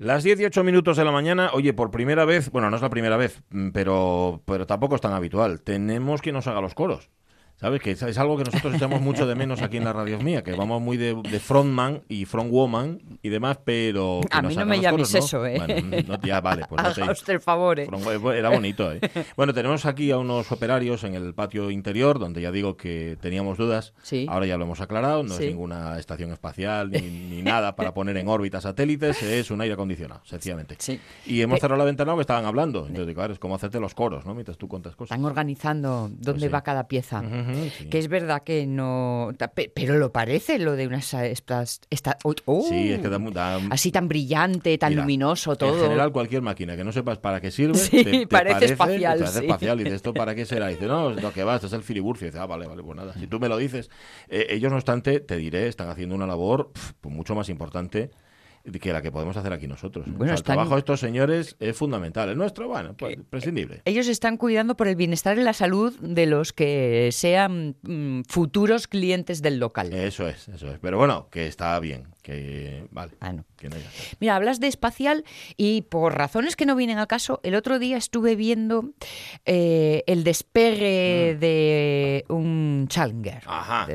Las 18 minutos de la mañana, oye, por primera vez, bueno, no es la primera vez, mm, pero, pero tampoco es tan habitual, tenemos que nos haga los coros. ¿Sabes? Que es algo que nosotros echamos mucho de menos aquí en la radio mía, que vamos muy de, frontman y frontwoman y demás, pero... a mí no me llames eso, ¿eh? Bueno, ya, vale, pues no sé. usted el favor, ¿eh? Era bonito, ¿eh? Bueno, tenemos aquí a unos operarios en el patio interior, donde ya digo que teníamos dudas. Sí. Ahora ya lo hemos aclarado, no es ninguna estación espacial ni, nada para poner en órbita satélites, es un aire acondicionado, sencillamente. Sí. Y hemos cerrado la ventana que estaban hablando. Entonces, digo, claro, es como hacerte los coros, ¿no? Mientras tú cuentas cosas. Están organizando dónde pues va cada pieza. Que es verdad que no. Pero lo parece, lo de unas. Estas, esta, oh, sí, es que da, Así tan brillante, tan luminoso todo. En general, cualquier máquina que no sepas para qué sirve. te, parece, espacial. Te parece espacial. Y dices, ¿esto para qué será? Y dice, no, lo que va, esto es el filiburcio. Y dice, ah, vale, vale, pues nada. Si tú me lo dices. Eh, ellos, no obstante, te diré, están haciendo una labor pues mucho más importante que la que podemos hacer aquí nosotros. Bueno, El trabajo de estos señores es fundamental. El nuestro, bueno, pues, prescindible. Ellos están cuidando por el bienestar y la salud de los que sean mm, futuros clientes del local. Eso es, eso es. Pero bueno, que está bien, que vale. Ah, Mira, hablas de espacial y por razones que no vienen a caso, el otro día estuve viendo eh, el despegue mm. de un Challenger. Ajá.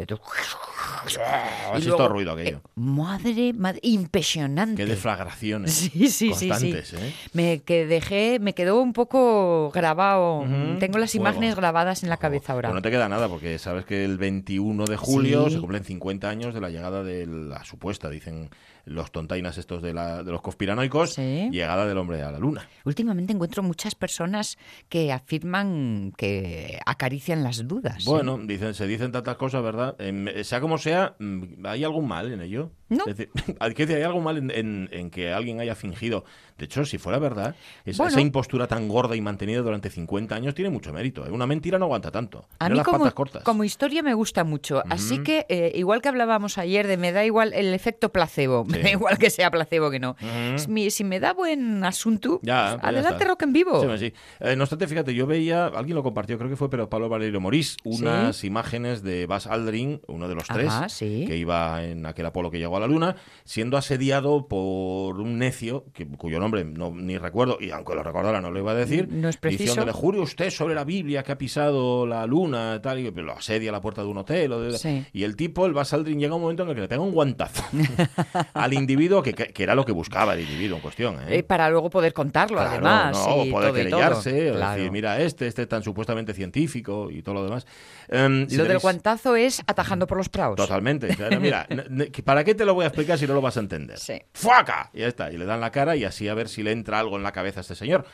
Has visto ruido aquello. Eh, madre, madre, impresionante. Qué deflagraciones. Sí, sí, sí, sí. ¿eh? Me que dejé, me quedó un poco grabado. Tengo las imágenes grabadas en la cabeza ahora. no te queda nada porque sabes que el 21 de julio se cumplen 50 años de la llegada de la supuesta, dicen los tontainas estos de, la, de los conspiranoicos, llegada del hombre a la luna. Últimamente encuentro muchas personas que afirman que acarician las dudas. Bueno, dicen, se dicen tantas cosas, ¿verdad? sea como sea, mm, ¿hay algún mal en ello? No. ¿hay algo mal en, que alguien haya fingido? De hecho, si fuera verdad, esa, impostura tan gorda y mantenida durante 50 años tiene mucho mérito. ¿eh? Una mentira no aguanta tanto. A mí como, como, historia me gusta mucho. Así que, eh, igual que hablábamos ayer de me da igual el efecto placebo, igual que sea placebo que no. si, me da buen asunto, ya, pues adelante rock en vivo. Sí, sí. Eh, no obstante, fíjate, yo veía, alguien lo compartió, creo que fue pero Pablo Valerio Morís, unas imágenes de Bas Aldrin, uno de los tres, que iba en aquel Apolo que llegó a la Luna, siendo asediado por un necio, que, cuyo nombre no, ni recuerdo, y aunque lo recordara no lo iba a decir, no es preciso. diciéndole, jure usted sobre la Biblia que ha pisado la Luna, tal, y lo asedia a la puerta de un hotel. Y el tipo, el Bas Aldrin, llega un momento en el que le pega un guantazo al individuo, que, que, era lo que buscaba el individuo en cuestión. ¿eh? Eh, para luego poder contarlo, además. No, poder querellarse, decir, mira, este, este tan supuestamente científico y todo lo demás. Em, lo del guantazo es atajando por los praos. Totalmente. Mira, ¿para qué te lo voy a explicar si no lo vas a entender? Sí. ¡Fuaca! Y ya está. Y le dan la cara y así a ver si le entra algo en la cabeza a este señor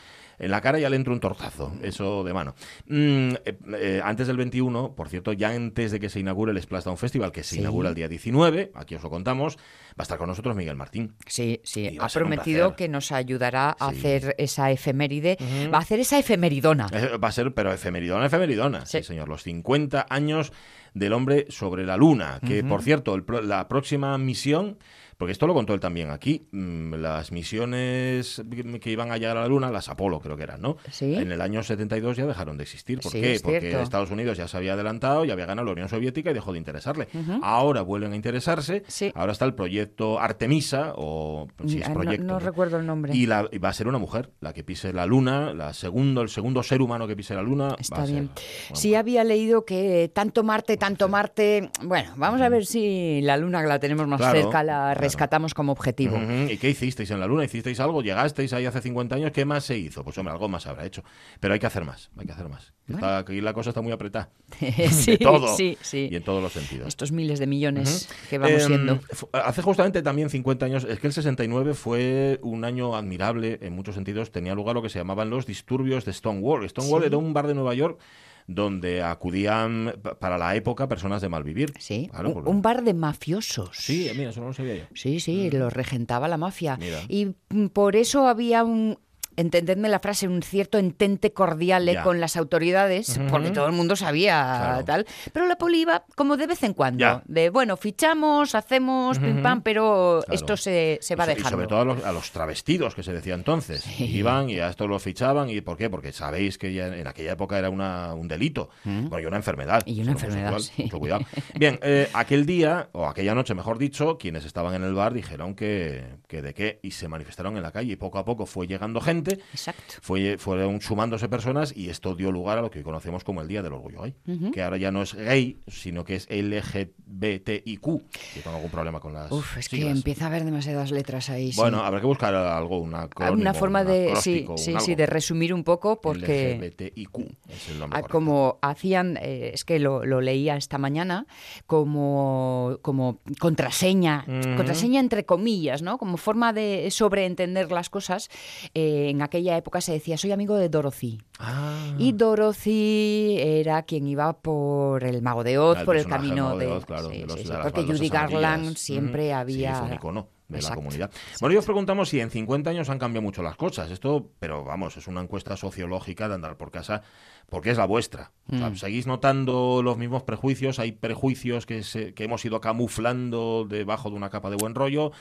en la cara ya le entra un tortazo, eso de mano. Mm, eh, eh, antes del 21, por cierto, ya antes de que se inaugure el Splashdown Festival, que se inaugura el día 19, aquí os lo contamos, va a estar con nosotros Miguel Martín. Sí, sí, ha prometido que nos ayudará a hacer esa efeméride, va a hacer esa efemeridona. Eh, va a ser, pero efemeridona, efemeridona, sí, señor, los 50 años del hombre sobre la luna, que por cierto, la próxima misión porque esto lo contó él también aquí. Mm, las misiones que iban a llegar a la Luna, las Apolo creo que eran, ¿no? ¿Sí? En el año 72 ya dejaron de existir. ¿Por qué? Porque Estados Unidos ya se había adelantado, ya había ganado la Unión Soviética y dejó de interesarle. Ahora vuelven a interesarse. Ahora está el proyecto Artemisa, o si es proyecto. No, recuerdo el nombre. Y, va a ser una mujer la que pise la Luna, la segundo, el segundo ser humano que pise la Luna. Está bien. Sí, había leído que tanto Marte, tanto Marte. Bueno, vamos a ver si la Luna, la tenemos más cerca, la rescatamos como objetivo. ¿Y qué hicisteis en la Luna? ¿Hicisteis algo? ¿Llegasteis ahí hace 50 años? ¿Qué más se hizo? Pues hombre, algo más habrá hecho. Pero hay que hacer más, hay que hacer más. aquí la cosa está muy apretada. sí, todo. Sí, sí. Y en todos los sentidos. Estos miles de millones que vamos siendo. Em, hace justamente también 50 años, es que el 69 fue un año admirable en muchos sentidos. Tenía lugar lo que se llamaban los disturbios de Stonewall. Stonewall era un bar de Nueva York donde acudían para la época personas de mal vivir. Sí, un, bar de mafiosos. Sí, mira, eso no lo sabía yo. Sí, sí, mm. lo regentaba la mafia. Y por eso había un entendedme la frase, un cierto entente cordial con las autoridades, porque todo el mundo sabía tal. Pero la poli iba como de vez en cuando, de bueno, fichamos, hacemos, pim pam, pero esto se, se va dejando. Y sobre todo a los, travestidos que se decía entonces. Iban y a esto lo fichaban. ¿Y por qué? Porque sabéis que ya en aquella época era una, un delito. Bueno, y una enfermedad. Y una enfermedad, sí. cuidado. Bien, eh, aquel día, o aquella noche, mejor dicho, quienes estaban en el bar dijeron que, que de qué y se manifestaron en la calle y poco a poco fue llegando gente. Exacto. Fue, fueron sumándose personas y esto dio lugar a lo que conocemos como el Día del Orgullo Gay, que ahora ya no es gay, sino que es LGBTIQ. Yo tengo algún problema con las Uf, es que empieza a haber demasiadas letras ahí. Bueno, habrá que buscar algo, una Una forma de, sí, sí, sí, de resumir un poco porque... LGBTIQ es el nombre ah, Como hacían, eh, es que lo, leía esta mañana, como, como contraseña, contraseña entre comillas, ¿no? Como forma de sobreentender las cosas. Eh, en aquella época se decía, soy amigo de Dorothy. Ah. Y Dorothy era quien iba por el Mago de Oz, por el camino de... porque Judy Garland siempre había de la comunidad. Bueno, yo os preguntamos si en 50 años han cambiado mucho las cosas. Esto, pero vamos, es una encuesta sociológica de andar por casa porque es la vuestra. Mm. seguís notando los mismos prejuicios, hay prejuicios que, que hemos ido camuflando debajo de una capa de buen rollo.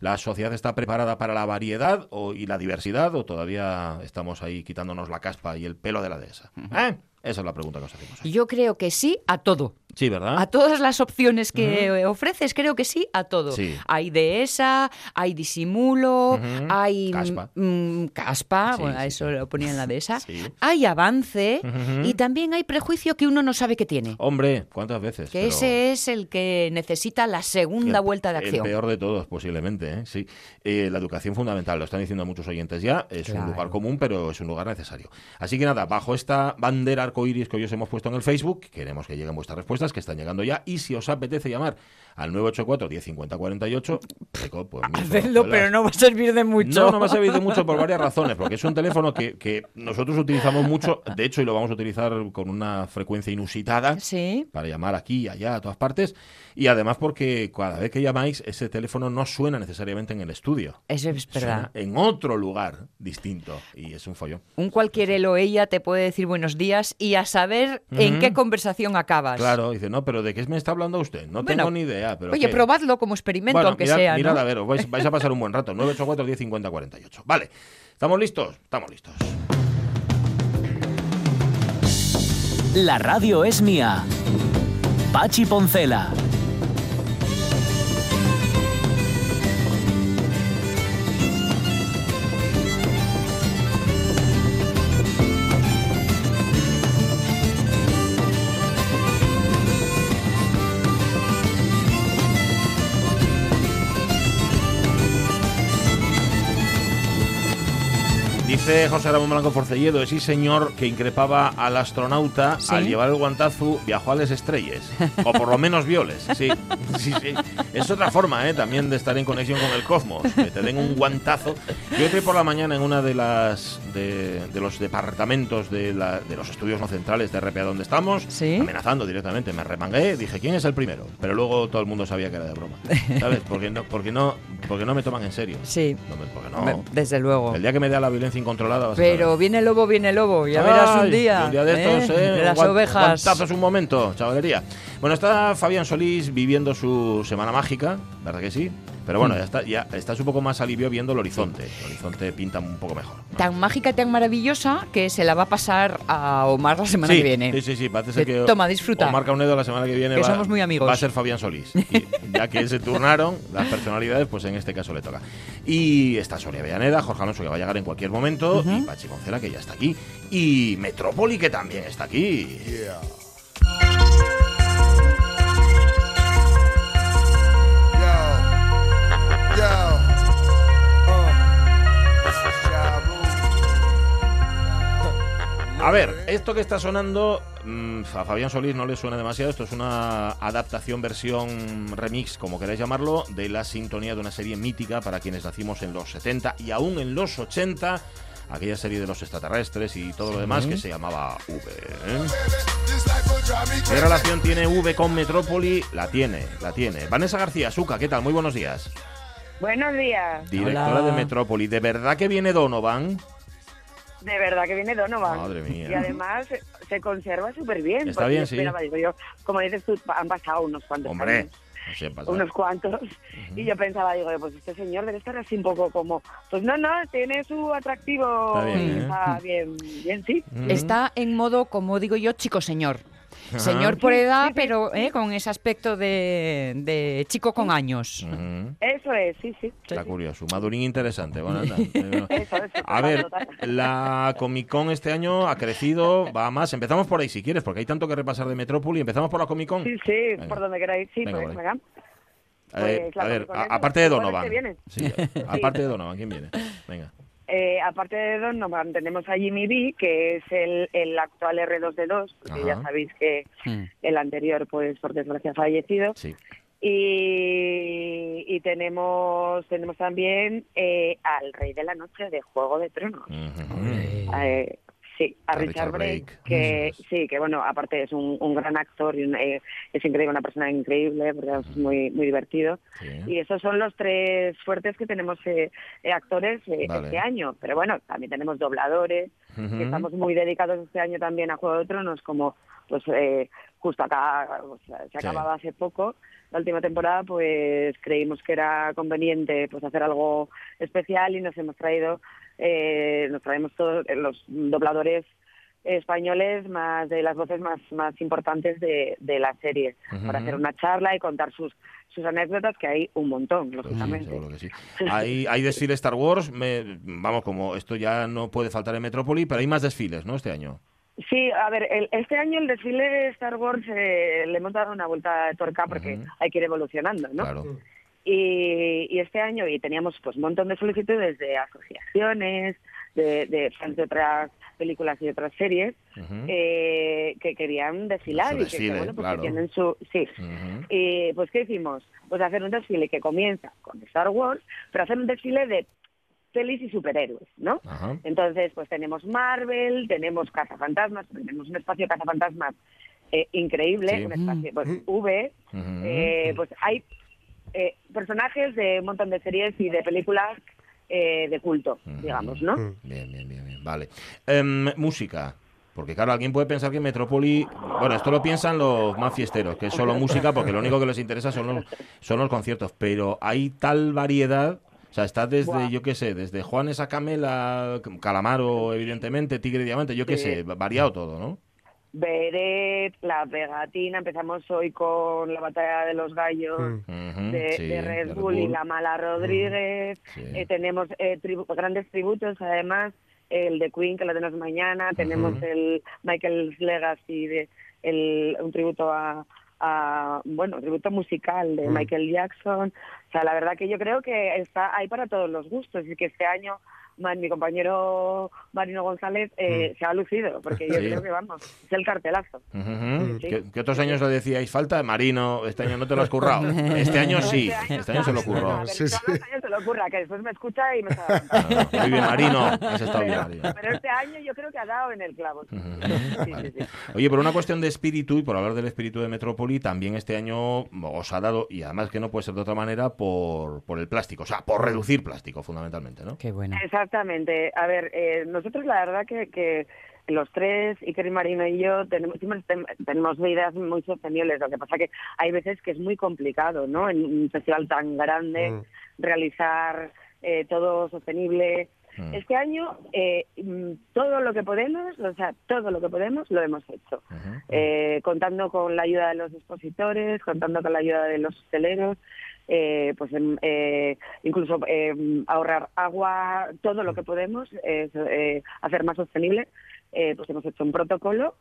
¿La sociedad está preparada para la variedad o, y la diversidad o todavía estamos ahí quitándonos la caspa y el pelo de la dehesa? ¿Eh? Esa es la pregunta que os hacemos. Yo creo que sí a todo. Sí, ¿verdad? A todas las opciones que ofreces, creo que sí a todo. Hay dehesa, hay disimulo, hay caspa, mm, caspa bueno, eso lo ponía en la dehesa, hay avance y también hay prejuicio que uno no sabe que tiene. Hombre, ¿cuántas veces? Que ese es el que necesita la segunda vuelta de acción. El peor de todos, posiblemente, ¿eh? sí. Eh, la educación fundamental, lo están diciendo muchos oyentes ya, es un lugar común, pero es un lugar necesario. Así que nada, bajo esta bandera arcoíris que hoy os hemos puesto en el Facebook, queremos que lleguen vuestras respuestas que están llegando ya. Y si os apetece llamar al 984 1050 48, pues Hacedlo, pero no va a servir de mucho. No, no va a servir de mucho por varias razones, porque es un teléfono que, que nosotros utilizamos mucho, de hecho, y lo vamos a utilizar con una frecuencia inusitada ¿Sí? para llamar aquí, allá, a todas partes. Y además porque cada vez que llamáis, ese teléfono no suena necesariamente en el estudio. Eso es verdad. en otro lugar distinto. Y es un follón. Un cualquier él o ella te puede decir buenos días y a saber en qué conversación acabas. Claro, dice, no, pero ¿de qué me está hablando usted? No tengo ni idea. Pero oye, probadlo como experimento, aunque sea. Mirad, a ver, vais, vais, a pasar un buen rato. 984 1050 48. Vale. ¿Estamos listos? Estamos listos. La radio es mía. Pachi Poncela. Dice José Ramón Blanco Forcelledo, ese señor que increpaba al astronauta al llevar el guantazo viajó a las estrellas. o por lo menos violes. Sí, sí, sí. Es otra forma ¿eh? también de estar en conexión con el cosmos. Que te den un guantazo. Yo entré por la mañana en una de las de, los departamentos de, los estudios no centrales de RPA donde estamos, amenazando directamente. Me remangué, dije, ¿quién es el primero? Pero luego todo el mundo sabía que era de broma. ¿Sabes? Porque no, porque no, porque no me toman en serio. Sí. No, no. Desde luego. El día que me dé la violencia Pero viene lobo, viene lobo. Ya verás un día. Un día de estos, ¿eh? ¿eh? Las ovejas. es un momento, chavalería. Bueno, está Fabián Solís viviendo su semana mágica, ¿verdad que sí? Pero bueno, mm. ya, está, ya estás un poco más alivio viendo el horizonte. El horizonte pinta un poco mejor. Tan mágica tan maravillosa que se la va a pasar a Omar la semana que viene. Sí, sí, sí. Parece que, toma, disfruta. Omar Caunedo la semana que viene que va, somos muy amigos. va a ser Fabián Solís. ya que se turnaron las personalidades, pues en este caso le toca. Y está Sonia Villaneda, Jorge Alonso que va a llegar en cualquier momento, y Pachi Moncela que ya está aquí, y Metrópoli que también está aquí. A ver, esto que está sonando mm, a Fabián Solís no le suena demasiado. Esto es una adaptación, versión remix, como queráis llamarlo, de la sintonía de una serie mítica para quienes nacimos en los 70 y aún en los 80 aquella serie de los extraterrestres y todo lo demás que se llamaba V. ¿eh? ¿Qué relación tiene V con Metrópoli? La tiene, la tiene. Vanessa García, Suca, ¿qué tal? Muy buenos días. Buenos días. Directora de Metrópoli. ¿De verdad que viene Donovan? De verdad que viene Donovan. Madre mía. Y además se conserva súper bien. Está bien, sí. como dices tú, han pasado unos cuantos Hombre. años unos cuantos. Y yo pensaba, digo, pues este señor debe estar así un poco como, pues no, no, tiene su atractivo. Está bien, ¿eh? bien, sí. Está en modo, como digo yo, chico señor. Señor por edad, pero ¿eh? con ese aspecto de, chico con años. Eso es, sí, sí. Está curioso, madurín interesante. Bueno, a ver, la Comic Con este año ha crecido, va más. Empezamos por ahí si quieres, porque hay tanto que repasar de Metrópoli. Empezamos por la Comic Con. Sí, sí, por donde queráis. Sí, venga, pues, venga. Eh, pues, a ver, aparte de Donovan. Sí, aparte de Donovan, ¿quién viene? Venga. Eh, aparte de Donovan, tenemos a Jimmy B, que es el, el actual R2D2, porque ya sabéis que hmm. el anterior, pues por desgracia, ha fallecido. Y, y, tenemos tenemos también eh, al Rey de la Noche de Juego de Tronos. Sí, a, Richard, Blake, que sí, que bueno, aparte es un, gran actor y eh, es increíble, una persona increíble, porque es muy muy divertido. Y esos son los tres fuertes que tenemos eh, eh, actores este año. Pero bueno, también tenemos dobladores, que estamos muy dedicados este año también a Juego de Tronos, como pues justo acá se acababa hace poco la última temporada, pues creímos que era conveniente pues hacer algo especial y nos hemos traído eh, nos traemos todos eh, los dobladores españoles más de las voces más más importantes de, de la serie para hacer una charla y contar sus sus anécdotas que hay un montón lógicamente. hay hay desfiles Star Wars vamos como esto ya no puede faltar en Metrópoli pero hay más desfiles no este año. Sí, a ver, este año el desfile de Star Wars eh, le hemos dado una vuelta de tuerca porque hay que ir evolucionando, ¿no? Claro. Y, este año y teníamos pues un montón de solicitudes de asociaciones, de, de fans de otras películas y otras series eh, que querían desfilar y que, bueno, pues tienen su... Sí. Y pues ¿qué hicimos? Pues hacer un desfile que comienza con Star Wars, pero hacer un desfile de pelis y superhéroes, ¿no? Entonces, pues tenemos Marvel, tenemos Cazafantasmas, tenemos un espacio Cazafantasmas eh, increíble, un espacio, pues V, eh, pues hay eh, personajes de un montón de series y de películas eh, de culto, digamos, ¿no? Bien, bien, bien, bien. vale. Em, música. Porque claro, alguien puede pensar que Metrópoli, bueno, esto lo piensan los más fiesteros, que es solo música, porque lo único que les interesa son los, son los conciertos, pero hay tal variedad, o sea, está desde, yo qué sé, desde Juanes a Camela, Calamaro, evidentemente, Tigre Diamante, yo qué sé, variado todo, ¿no? Beret, La Pegatina, empezamos hoy con la batalla de los gallos mm. de, Red, Bull, y La Mala Rodríguez, eh, tenemos eh, grandes tributos además, el de Queen que lo tenemos mañana, tenemos el Michael's Legacy, de, el, un tributo a, a, bueno, tributo musical de mm. Michael Jackson, o sea, la verdad que yo creo que está ahí para todos los gustos y que este año mi compañero Marino González eh, mm. se ha lucido, porque yo creo que vamos, es el cartelazo. ¿Qué, otros años le decíais falta? Marino, este año no te lo has currado. Este año sí, este año, se lo curró. Sí, sí. Ocurra, que después me escucha y me Muy bien, Marino, has estado bien, Marino. Pero este año yo creo que ha dado en el clavo. Oye, por una cuestión de espíritu y por hablar del espíritu de Metrópoli, también este año os ha dado, y además que no puede ser de otra manera, por, por el plástico, o sea, por reducir plástico fundamentalmente, ¿no? Qué bueno. Exactamente. A ver, eh, nosotros la verdad que, que los tres, Iker Marino y yo, tenemos, tenemos vidas muy sostenibles. Lo que pasa que hay veces que es muy complicado, ¿no? En un festival tan grande, mm. Realizar eh, todo sostenible. Mm. Este año, eh, mm, todo lo que podemos, o sea, todo lo que podemos, lo hemos hecho. contando con la ayuda de los expositores, contando con la ayuda de los hosteleros, eh, pues em, eh, incluso eh, ahorrar agua, todo lo que podemos, hacer más sostenible, pues hemos hecho un protocolo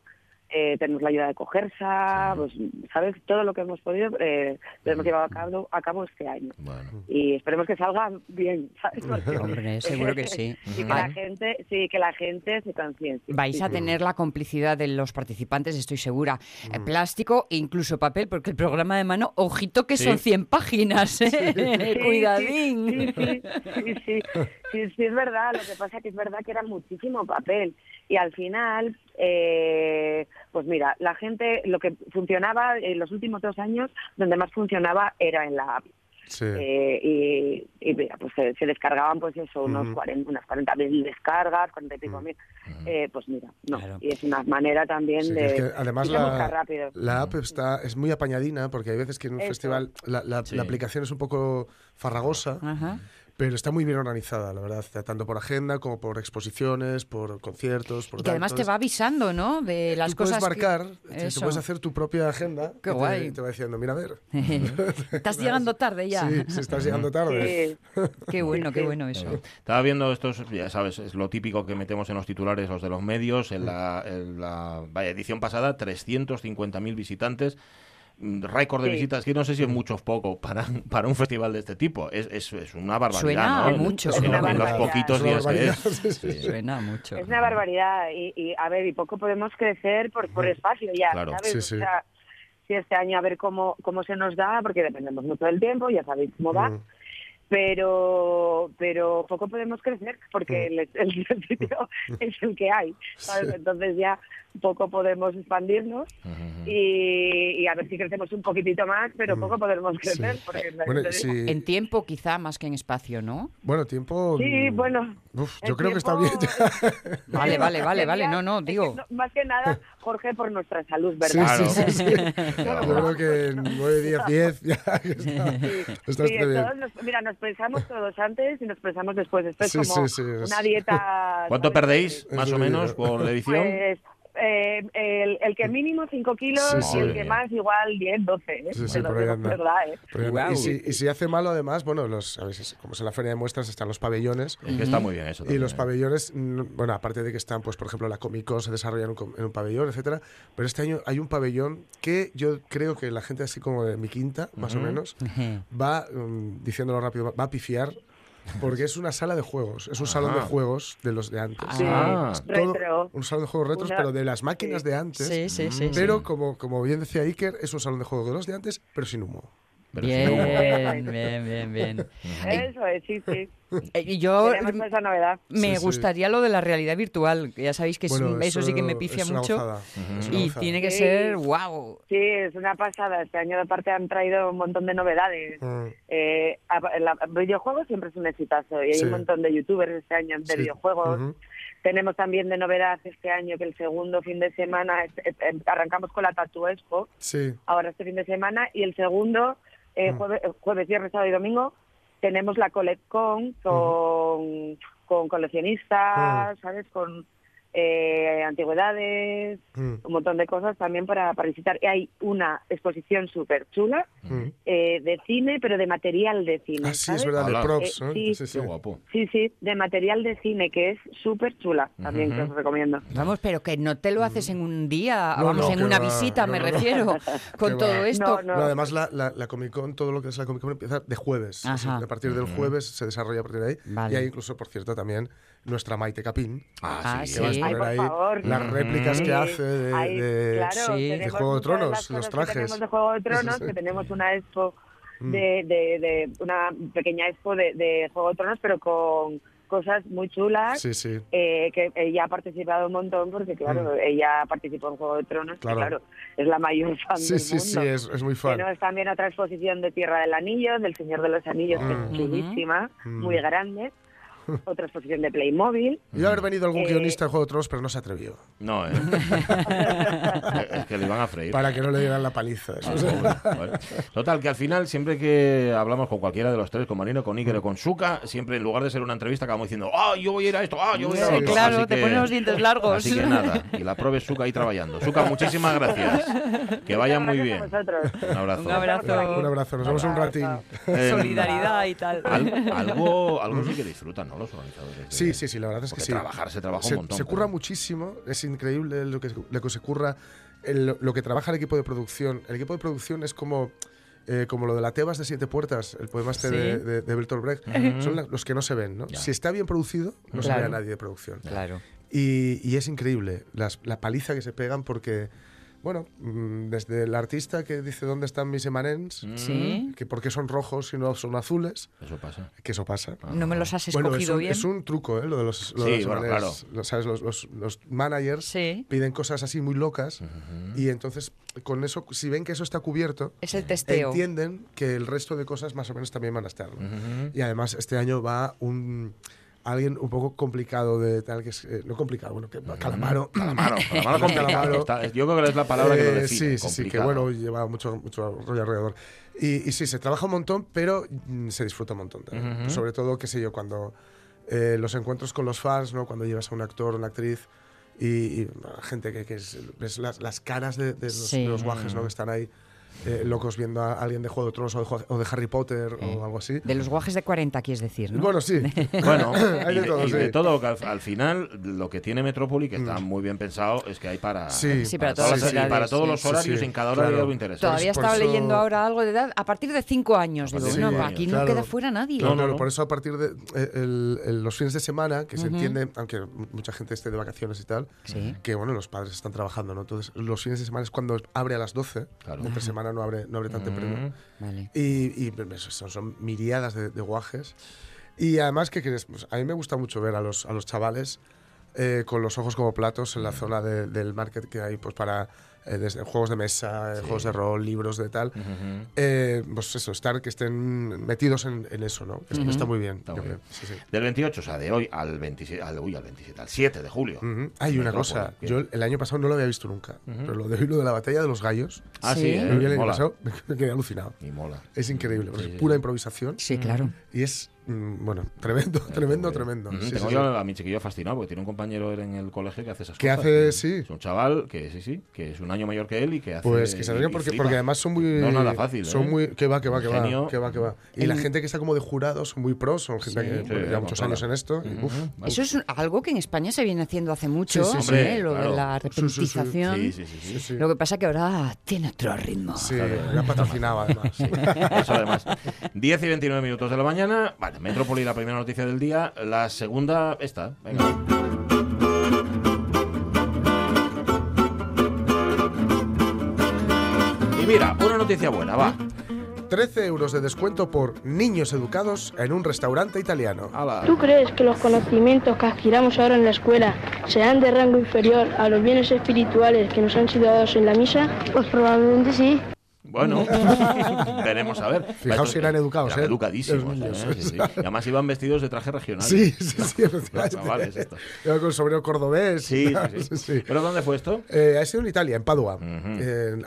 eh, tenemos la ayuda de Cogersa, pues, ¿sabes? Todo lo que hemos podido eh, lo hemos llevado a cabo, a cabo este año. Y esperemos que salga bien, ¿sabes? Hombre, seguro que sí. y que la gente, sí, que la gente se conciencie. Vais a tener la complicidad de los participantes, estoy segura. Eh, plástico e incluso papel, porque el programa de mano, ojito que son 100 páginas, ¿eh? Cuidadín. Sí sí, sí, sí, sí, es verdad. Lo que pasa es que es verdad que era muchísimo papel. Y al final, eh, pues mira, la gente, lo que funcionaba en los últimos dos años, donde más funcionaba era en la app. Eh, y, pues se, descargaban pues eso, unos 40, unas 40.000 descargas, 40 y pico mil. Eh, pues mira, no. Y es una manera también de... además la, rápido. la app está, es muy apañadina porque hay veces que en un festival la, la, aplicación es un poco farragosa. Ajá pero está muy bien organizada, la verdad, tanto por agenda como por exposiciones, por conciertos, por y que además te va avisando, ¿no? De las cosas puedes marcar, que... tú puedes hacer tu propia agenda. Qué guay. Te, va diciendo, mira a ver. estás llegando tarde ya. Sí, sí estás llegando tarde. qué bueno, qué bueno eso. Estaba viendo estos, ya sabes, es lo típico que metemos en los titulares, los de los medios. En la, en la vaya, edición pasada, 350.000 visitantes récord de visitas, que no sé si es mucho o poco para, para un festival de este tipo. Es, es, es una barbaridad. Suena mucho. En, los poquitos días que es. Suena mucho. Es una barbaridad. Y, y, a ver, y poco podemos crecer por, por espacio ya, ¿sabes? O sea, si este año a ver cómo, cómo se nos da, porque dependemos mucho del tiempo, ya sabéis cómo va. Mm. Pero pero poco podemos crecer porque mm. el, el, sitio es el que hay ¿sabes? entonces ya poco podemos expandirnos y, a ver si crecemos un poquitito más, pero mm. poco podemos crecer. En tiempo quizá más que en espacio, ¿no? Bueno, tiempo... Sí, mm, bueno. yo creo que está bien. vale, vale, vale, vale, no, no, digo... más que nada, Jorge, por nuestra salud, ¿verdad? Sí, sí, sí. yo creo que en 9, 10, 10 ya está, bien. mira, nos pensamos todos antes y nos pensamos después. Esto es como una dieta... ¿Cuánto perdéis, más o menos, por la edición? Pues, eh, el, el, que mínimo 5 kilos y el que más igual 10, 12. ¿eh? Sí. Verdad, ¿eh? y, si, y, si, hace malo, además, bueno, los, a veces, como es en la feria de muestras, están los pabellones. que está muy bien eso. y los ¿eh? pabellones, bueno, aparte de que están, pues por ejemplo, la Comic Con se desarrolla en un, en un, pabellón, etcétera, pero este año hay un pabellón que yo creo que la gente así como de mi quinta, más o menos, va, um, diciéndolo rápido, va a pifiar porque es una sala de juegos, es un salón de juegos de los de antes. Ah. un salón de juegos retros, pero de las máquinas de antes. Sí, sí, sí. Pero como, como bien decía Iker, es un salón de juegos de los de antes, pero sin humo. Bien, bien, bien, bien. Eso es, sí, sí. Eh, yo me gustaría lo de la realidad virtual, ya sabéis que eso, sí que me pifia mucho y tiene que ser wow. Sí, es una pasada. Este año de parte han traído un montón de novedades. Mm. Eh, videojuegos siempre es un exitazo y hay un montón de youtubers este año de videojuegos. Tenemos también de novedad este año que el segundo fin de semana arrancamos con la Tattoo Expo. Ahora este fin de semana y el segundo eh, mm. jueves, jueves, viernes, sábado y domingo tenemos la CollectCon con, con coleccionistas, ¿sabes? Con eh, antigüedades, mm. un montón de cosas también para, para visitar. Y hay una exposición súper chula mm. eh, de cine, pero de material de cine. Ah, sí, es verdad, de props, sí, sí, sí, sí, de material de cine, que es súper chula también, que os recomiendo. Vamos, pero que no te lo haces en un día, vamos, en una visita, me refiero, con todo esto. No, además, la, la, Comic Con, todo lo que es la Comic Con empieza de jueves. a partir del jueves se desarrolla a partir de ahí. Y hay incluso, por cierto, también nuestra Maite Capín. Ah, sí. Que va a poner ahí las réplicas que hace de, Juego de Tronos, los trajes. tenemos de Juego de Tronos, que tenemos una expo mm. de, de, una pequeña expo de, Juego de Tronos, pero con cosas muy chulas. Sí, sí. Eh, que ella ha participado un montón porque, claro, mm. ella participó en Juego de Tronos, claro, claro es la mayor fan sí, del sí, Sí, es, es muy fan. Tenemos también otra exposición de Tierra del Anillo, del Señor de los Anillos, que es mm. chulísima, muy grande. otra exposición de Playmobil. Yo haber venido algún eh, guionista de Juego de Tronos, pero no se atrevió. No, ¿eh? es que le iban a freír. Para que no le dieran la paliza. Total, que al final, siempre que hablamos con cualquiera de los tres, con Marino, con Iker o con Suka, siempre en lugar de ser una entrevista, acabamos diciendo, ah, yo voy a ir a esto, ah, yo voy a ir a esto. Claro, te ponen los dientes largos. Así que nada, y la prueba es Suka ahí trabajando. Suka, muchísimas gracias. Que vayan muy bien. Un abrazo. Un abrazo. Un abrazo. Nos vemos un ratín. Solidaridad y tal. algo, algo sí que disfrutan, ¿no? Los organizadores. Sí, sí, sí, la verdad es que sí. Trabajar se trabaja un montón. Se curra muchísimo, es increíble lo que, lo que se curra, lo que trabaja el equipo de producción. El equipo de producción es como. Eh, como lo de la Tebas de Siete Puertas, el poema este de, de, Bertolt Brecht, son los que no se ven. ¿no? Si está bien producido, no se ve a nadie de producción. Claro. Y, y es increíble la paliza que se pegan porque bueno, mm, desde el artista que dice dónde están mis emanens, ¿Sí? que por qué son rojos y no son azules. Eso pasa. Que eso pasa. No me los has escogido bueno, es un, bien. Es un truco, ¿eh? Lo de los, lo sí, de los, bueno, claro. los, ¿sabes? Los, los, managers piden cosas así muy locas y entonces con eso, si ven que eso está cubierto, es el testeo. entienden que el resto de cosas más o menos también van a estar. Y además este año va un alguien un poco complicado de tal que es eh, no complicado bueno que calamaro. calamaro calamaro, calamaro. yo creo que es la palabra que lo eh, define sí sí sí que bueno lleva mucho mucho rollo alrededor. Y, y, sí se trabaja un montón pero mm, se disfruta un montón también. sobre todo qué sé yo cuando eh, los encuentros con los fans no cuando llevas a un actor una actriz y, gente que, que es, ves las, las caras de, de, los, de los guajes ¿no? que están ahí eh, locos viendo a alguien de Juego de Tronos o de, Harry Potter o eh, algo así. De los guajes de 40, quieres decir, ¿no? Bueno, sí. bueno, hay de, todo, y de todo, que al, final lo que tiene Metrópoli, que está mm. muy bien pensado, es que hay para, sí, para, todas las, para todos los horarios, en cada hora hay algo interesante. Todavía estaba leyendo ahora algo de edad, a partir de 5 años. Digo, no, aquí no queda fuera nadie. No, no, por eso a partir de eh, los fines de semana, que se entiende, aunque mucha gente esté de vacaciones y tal, que bueno, los padres están trabajando, ¿no? Entonces, los fines de semana es cuando abre a las 12, entre semana no abre, no abre tanto y, son, son, miriadas de, guajes. Y además, ¿qué quieres? Pues a mí me gusta mucho ver a los, a los chavales eh, con los ojos como platos en la zona del market que hay pues para eh, desde juegos de mesa, eh, juegos de rol, libros de tal. eh, pues eso, estar que estén metidos en, en eso, ¿no? Está muy bien. Del 28, o sea, de hoy al 27, al, uy, al 27, al 7 de julio. Hay una cosa, yo el año pasado no lo había visto nunca, pero lo de, lo de la batalla de los gallos. Ah, sí, ¿eh? el año pasado me quedé alucinado. Y mola. Es increíble, es pura improvisación. Sí, claro. Y es bueno, tremendo, tremendo, tremendo. Tengo yo a mi chiquillo fascinado porque tiene un compañero en el colegio que hace esas ¿Qué cosas. hace, sí? Es un chaval que sí, sí, que es un año mayor que él y que hace. Pues que se porque, porque además son muy. No, nada fácil. Son ¿eh? muy. Que va, que va, que va, que va, que va. Y la gente que está como de jurado son muy pros, son gente que lleva muchos años en esto. Eso es algo que en España se viene haciendo hace mucho, ¿eh? lo de la repetización. Lo que pasa que ahora tiene otro ritmo. Sí, ya patrocinaba además. Eso además. 10 y 29 minutos de la mañana. Vale, Metrópoli, la primera noticia del día. La segunda, esta. Venga. Y mira, una noticia buena, va. 13 euros de descuento por niños educados en un restaurante italiano. ¿Tú crees que los conocimientos que adquiramos ahora en la escuela serán de rango inferior a los bienes espirituales que nos han sido dados en la misa? Pues probablemente sí. Bueno, veremos a ver. Fijaos si eran educados, eran ¿eh? educadísimos. ¿eh? Y además iban vestidos de traje regional. Sí, sí, sí, efectivamente. Iban con sombrero cordobés. Sí, sí, sí, ¿Pero dónde fue esto? Eh, ha sido en Italia, en Padua.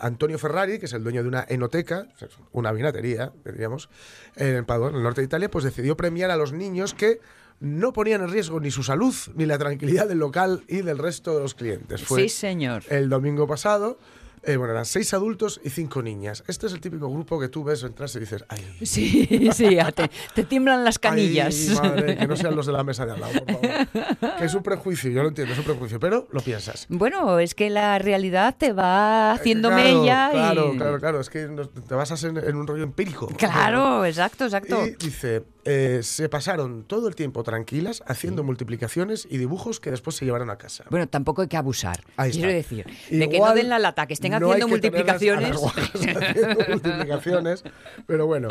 Antonio Ferrari, que es el dueño de una enoteca, una vinatería, diríamos, en Padua, en el norte de Italia, pues decidió premiar a los niños que no ponían en riesgo ni su salud ni la tranquilidad del local y del resto de los clientes. Fue sí, señor. El domingo pasado eh, bueno, eran seis adultos y cinco niñas. Este es el típico grupo que tú ves, entras y dices, ay. Sí, sí, te, te tiemblan las canillas. Ay, madre, que no sean los de la mesa de al lado, por favor. que es un prejuicio, yo lo entiendo, es un prejuicio, pero lo piensas. Bueno, es que la realidad te va haciendo eh, claro, mella. Claro, claro, claro, es que te basas en, en un rollo empírico. Claro, exacto, exacto. Y dice, eh, se pasaron todo el tiempo tranquilas haciendo multiplicaciones y dibujos que después se llevaron a casa. Bueno, tampoco hay que abusar. Quiero decir, de que no den la lata, que estén haciendo multiplicaciones. haciendo multiplicaciones, pero bueno.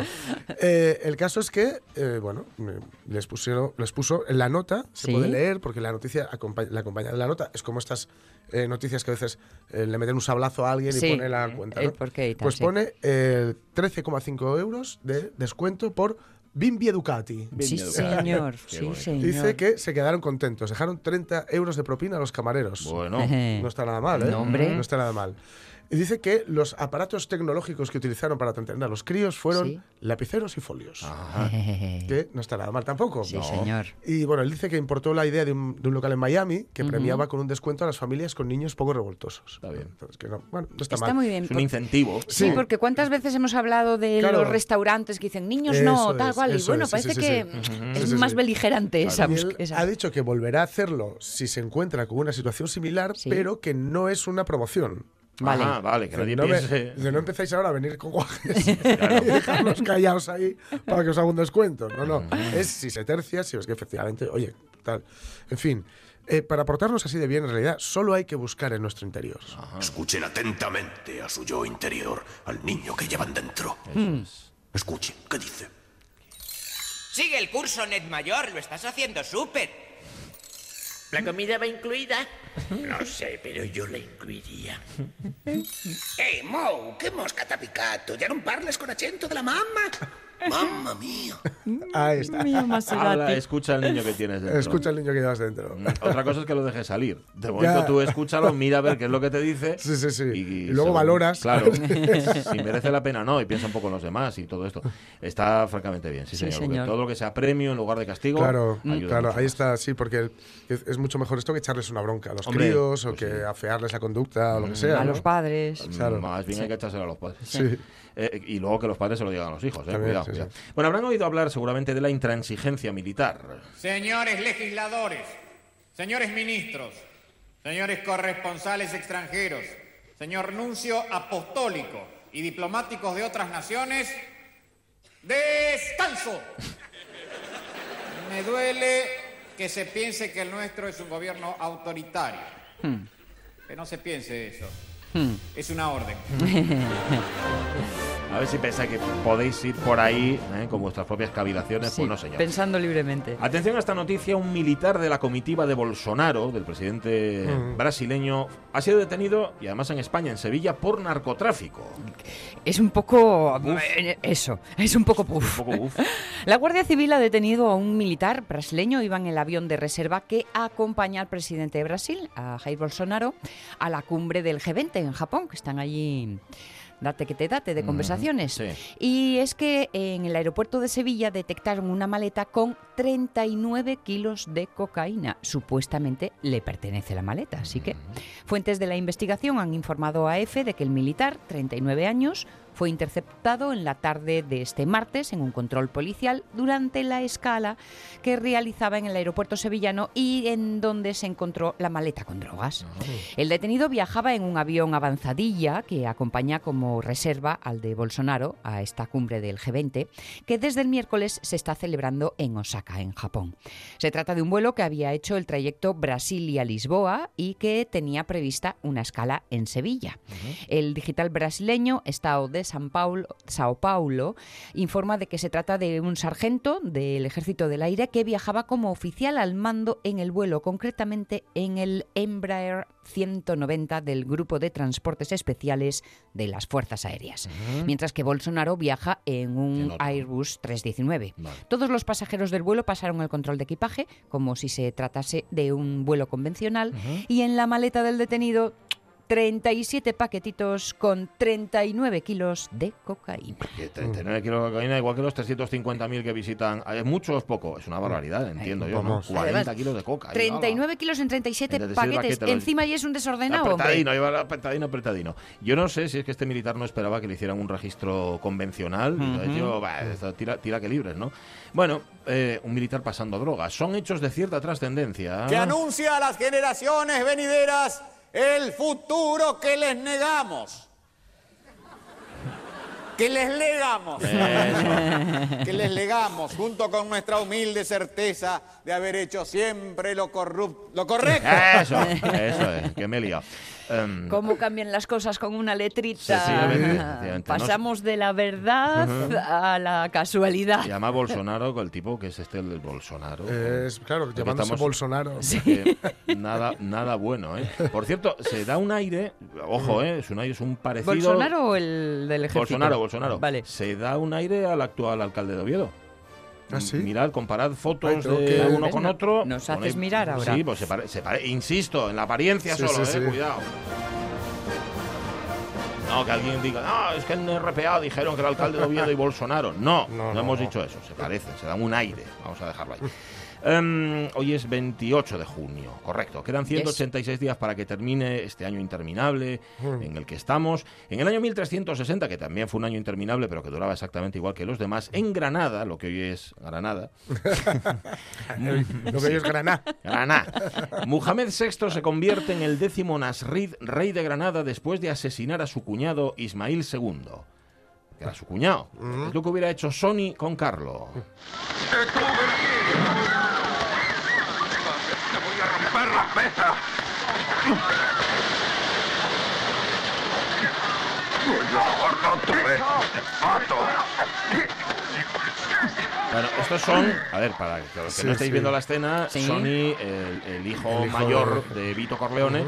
Eh, el caso es que, eh, bueno, les pusieron, les puso en la nota, se puede leer porque la noticia la acompaña de la nota es como estas noticias que a veces le meten un sablazo a alguien y pone la cuenta. pues pone 13,5 euros de descuento por Bimbi Educati. sí, señor. sí, señor. Dice que se quedaron contentos. Dejaron 30 euros de propina a los camareros. Bueno. no está nada mal, ¿eh? No, hombre. No está nada mal. Y dice que los aparatos tecnológicos que utilizaron para atender a los críos fueron lapiceros y folios. Que no está nada mal tampoco. Sí, señor. Y bueno, él dice que importó la idea de un, local en Miami que premiaba con un descuento a las familias con niños poco revoltosos. Está bien. Entonces, que no, bueno, no está, está muy bien. Es un incentivo. Sí, porque ¿cuántas veces hemos hablado de los restaurantes que dicen niños no, tal cual? Y bueno, parece que es más beligerante esa, Ha dicho que volverá a hacerlo si se encuentra con una situación similar, pero que no es una promoción. Vale, vale, que nadie no, no empezáis ahora a venir con guajes y dejarlos callados ahí para que os haga un descuento. No, no. Es si se tercia, si es que efectivamente, oye, tal. En fin, eh, para portarnos así de bien, en realidad, solo hay que buscar en nuestro interior. Escuchen atentamente a su yo interior, al niño que llevan dentro. Escuchen, ¿qué dice? Sigue el curso, Ned Mayor, lo estás haciendo súper. ¿La comida va incluida? No sé, pero yo la incluiría. ¡Eh, Mo! ¿Qué mosca t'ha picat? Ya no parles con de la mamá. ¡Mamma mía! Ahí está. Habla, escucha al niño que tienes dentro. Escucha al niño que llevas dentro. Mm, otra cosa es que lo dejes salir. De momento tú escúchalo, mira a ver qué es lo que te dice. Sí, sí, sí. Y, luego valoras. Claro. si merece la pena, no. Y piensa un poco en los demás y todo esto. Está francamente bien, sí, señor. Todo lo que sea premio en lugar de castigo. Claro, claro. Ahí está, sí, porque es, mucho mejor esto que echarles una bronca a los críos o pues que afearles la conducta o lo que mm. sea. A los padres. Más bien hay que echárselo a los padres. Sí. Eh, y luego que los padres se lo digan a los hijos. Eh, cuidado, Bueno, habrán oído hablar seguramente de la intransigencia militar. Señores legisladores, señores ministros, señores corresponsales extranjeros, señor nuncio apostólico y diplomáticos de otras naciones, descanso. Me duele que se piense que el nuestro es un gobierno autoritario. Hmm. Que no se piense eso. Hmm. Es una orden. A ver si pensáis que podéis ir por ahí ¿eh? con vuestras propias cavilaciones. pues no, señor. Pensando libremente. Atención a esta noticia: un militar de la comitiva de Bolsonaro, del presidente hmm. brasileño, ha sido detenido y además en España, en Sevilla, por narcotráfico. Es un poco. Eh, eso, es un poco puff. La Guardia Civil ha detenido a un militar brasileño, iba en el avión de reserva que acompaña al presidente de Brasil, a Jair Bolsonaro, a la cumbre del G20 en Japón, que están allí date que te date de conversaciones. Y es que en el aeropuerto de Sevilla detectaron una maleta con 39 kilos de cocaína. Supuestamente le pertenece la maleta. Así que fuentes de la investigación han informado a EFE de que el militar, 39 años, fue interceptado en la tarde de este martes en un control policial durante la escala que realizaba en el aeropuerto sevillano y en donde se encontró la maleta con drogas. Ah. El detenido viajaba en un avión avanzadilla que acompaña como reserva al de Bolsonaro a esta cumbre del G20 que desde el miércoles se está celebrando en Osaka, en Japón. Se trata de un vuelo que había hecho el trayecto Brasilia-Lisboa y que tenía prevista una escala en Sevilla. El digital brasileño está San Paulo, Sao Paulo informa de que se trata de un sargento del Ejército del Aire que viajaba como oficial al mando en el vuelo, concretamente en el Embraer 190 del Grupo de Transportes Especiales de las Fuerzas Aéreas, mientras que Bolsonaro viaja en un Airbus 319. Todos los pasajeros del vuelo pasaron el control de equipaje como si se tratase de un vuelo convencional y en la maleta del detenido 37 paquetitos con 39 kilos de cocaína. 39 kilos de cocaína, igual que los 350.000 que visitan. ¿Es mucho o es poco? Es una barbaridad, entiendo yo. ¿no? 40 kilos de coca. 39 kilos en 37, paquetes. Encima y es un desordenado. Apretadino, iba apretadino, apretadino. Yo no sé si es que este militar no esperaba que le hicieran un registro convencional. tira, tira que libres, ¿no? Bueno, eh, un militar pasando drogas. Son hechos de cierta trascendencia. Que anuncia a las generaciones venideras el futuro que les negamos. Que les legamos. que les legamos, junto con nuestra humilde certeza de haber hecho siempre lo, corrupto, lo correcto. Eso, eso es, que me he liado. Em, ¿Cómo cambian las cosas con una letrita? Pasamos de la verdad a la casualidad. Se llama Bolsonaro, el tipo que es este, el Bolsonaro. Es, claro, llamándose Bolsonaro. nada, nada bueno, ¿eh? Por cierto, se da un aire, ojo, ¿eh? Es un aire, es un parecido... ¿Bolsonaro o el del ejército? Bolsonaro, Bolsonaro. Vale. Se da un aire al actual alcalde de Oviedo. ¿Ah, Mirad, comparad fotos de uno con otro. Nos haces mirar ahora. Sí, pues se parece, insisto, en la apariencia solo, eh, cuidado. No, que alguien diga, no, es que en RPA dijeron que el alcalde de Oviedo y Bolsonaro. No, no, no hemos dicho eso, se parecen, se dan un aire. Vamos a dejarlo ahí. Em, hoy es 28 de junio, correcto. Quedan 186 días para que termine este año interminable hmm. en el que estamos. En el año 1360, que también fue un año interminable, pero que duraba exactamente igual que los demás, en Granada, lo que hoy es Granada. lo que hoy es Granada. Granada. Muhammad VI se convierte en el décimo Nasrid, rey de Granada, después de asesinar a su cuñado Ismail II que era su cuñado. Hmm. Es lo que hubiera hecho Sony con Carlo. Pesa. Bueno, estos son, a ver, para que los que no estéis viendo la escena, Sony, el, hijo mayor de Vito Corleone,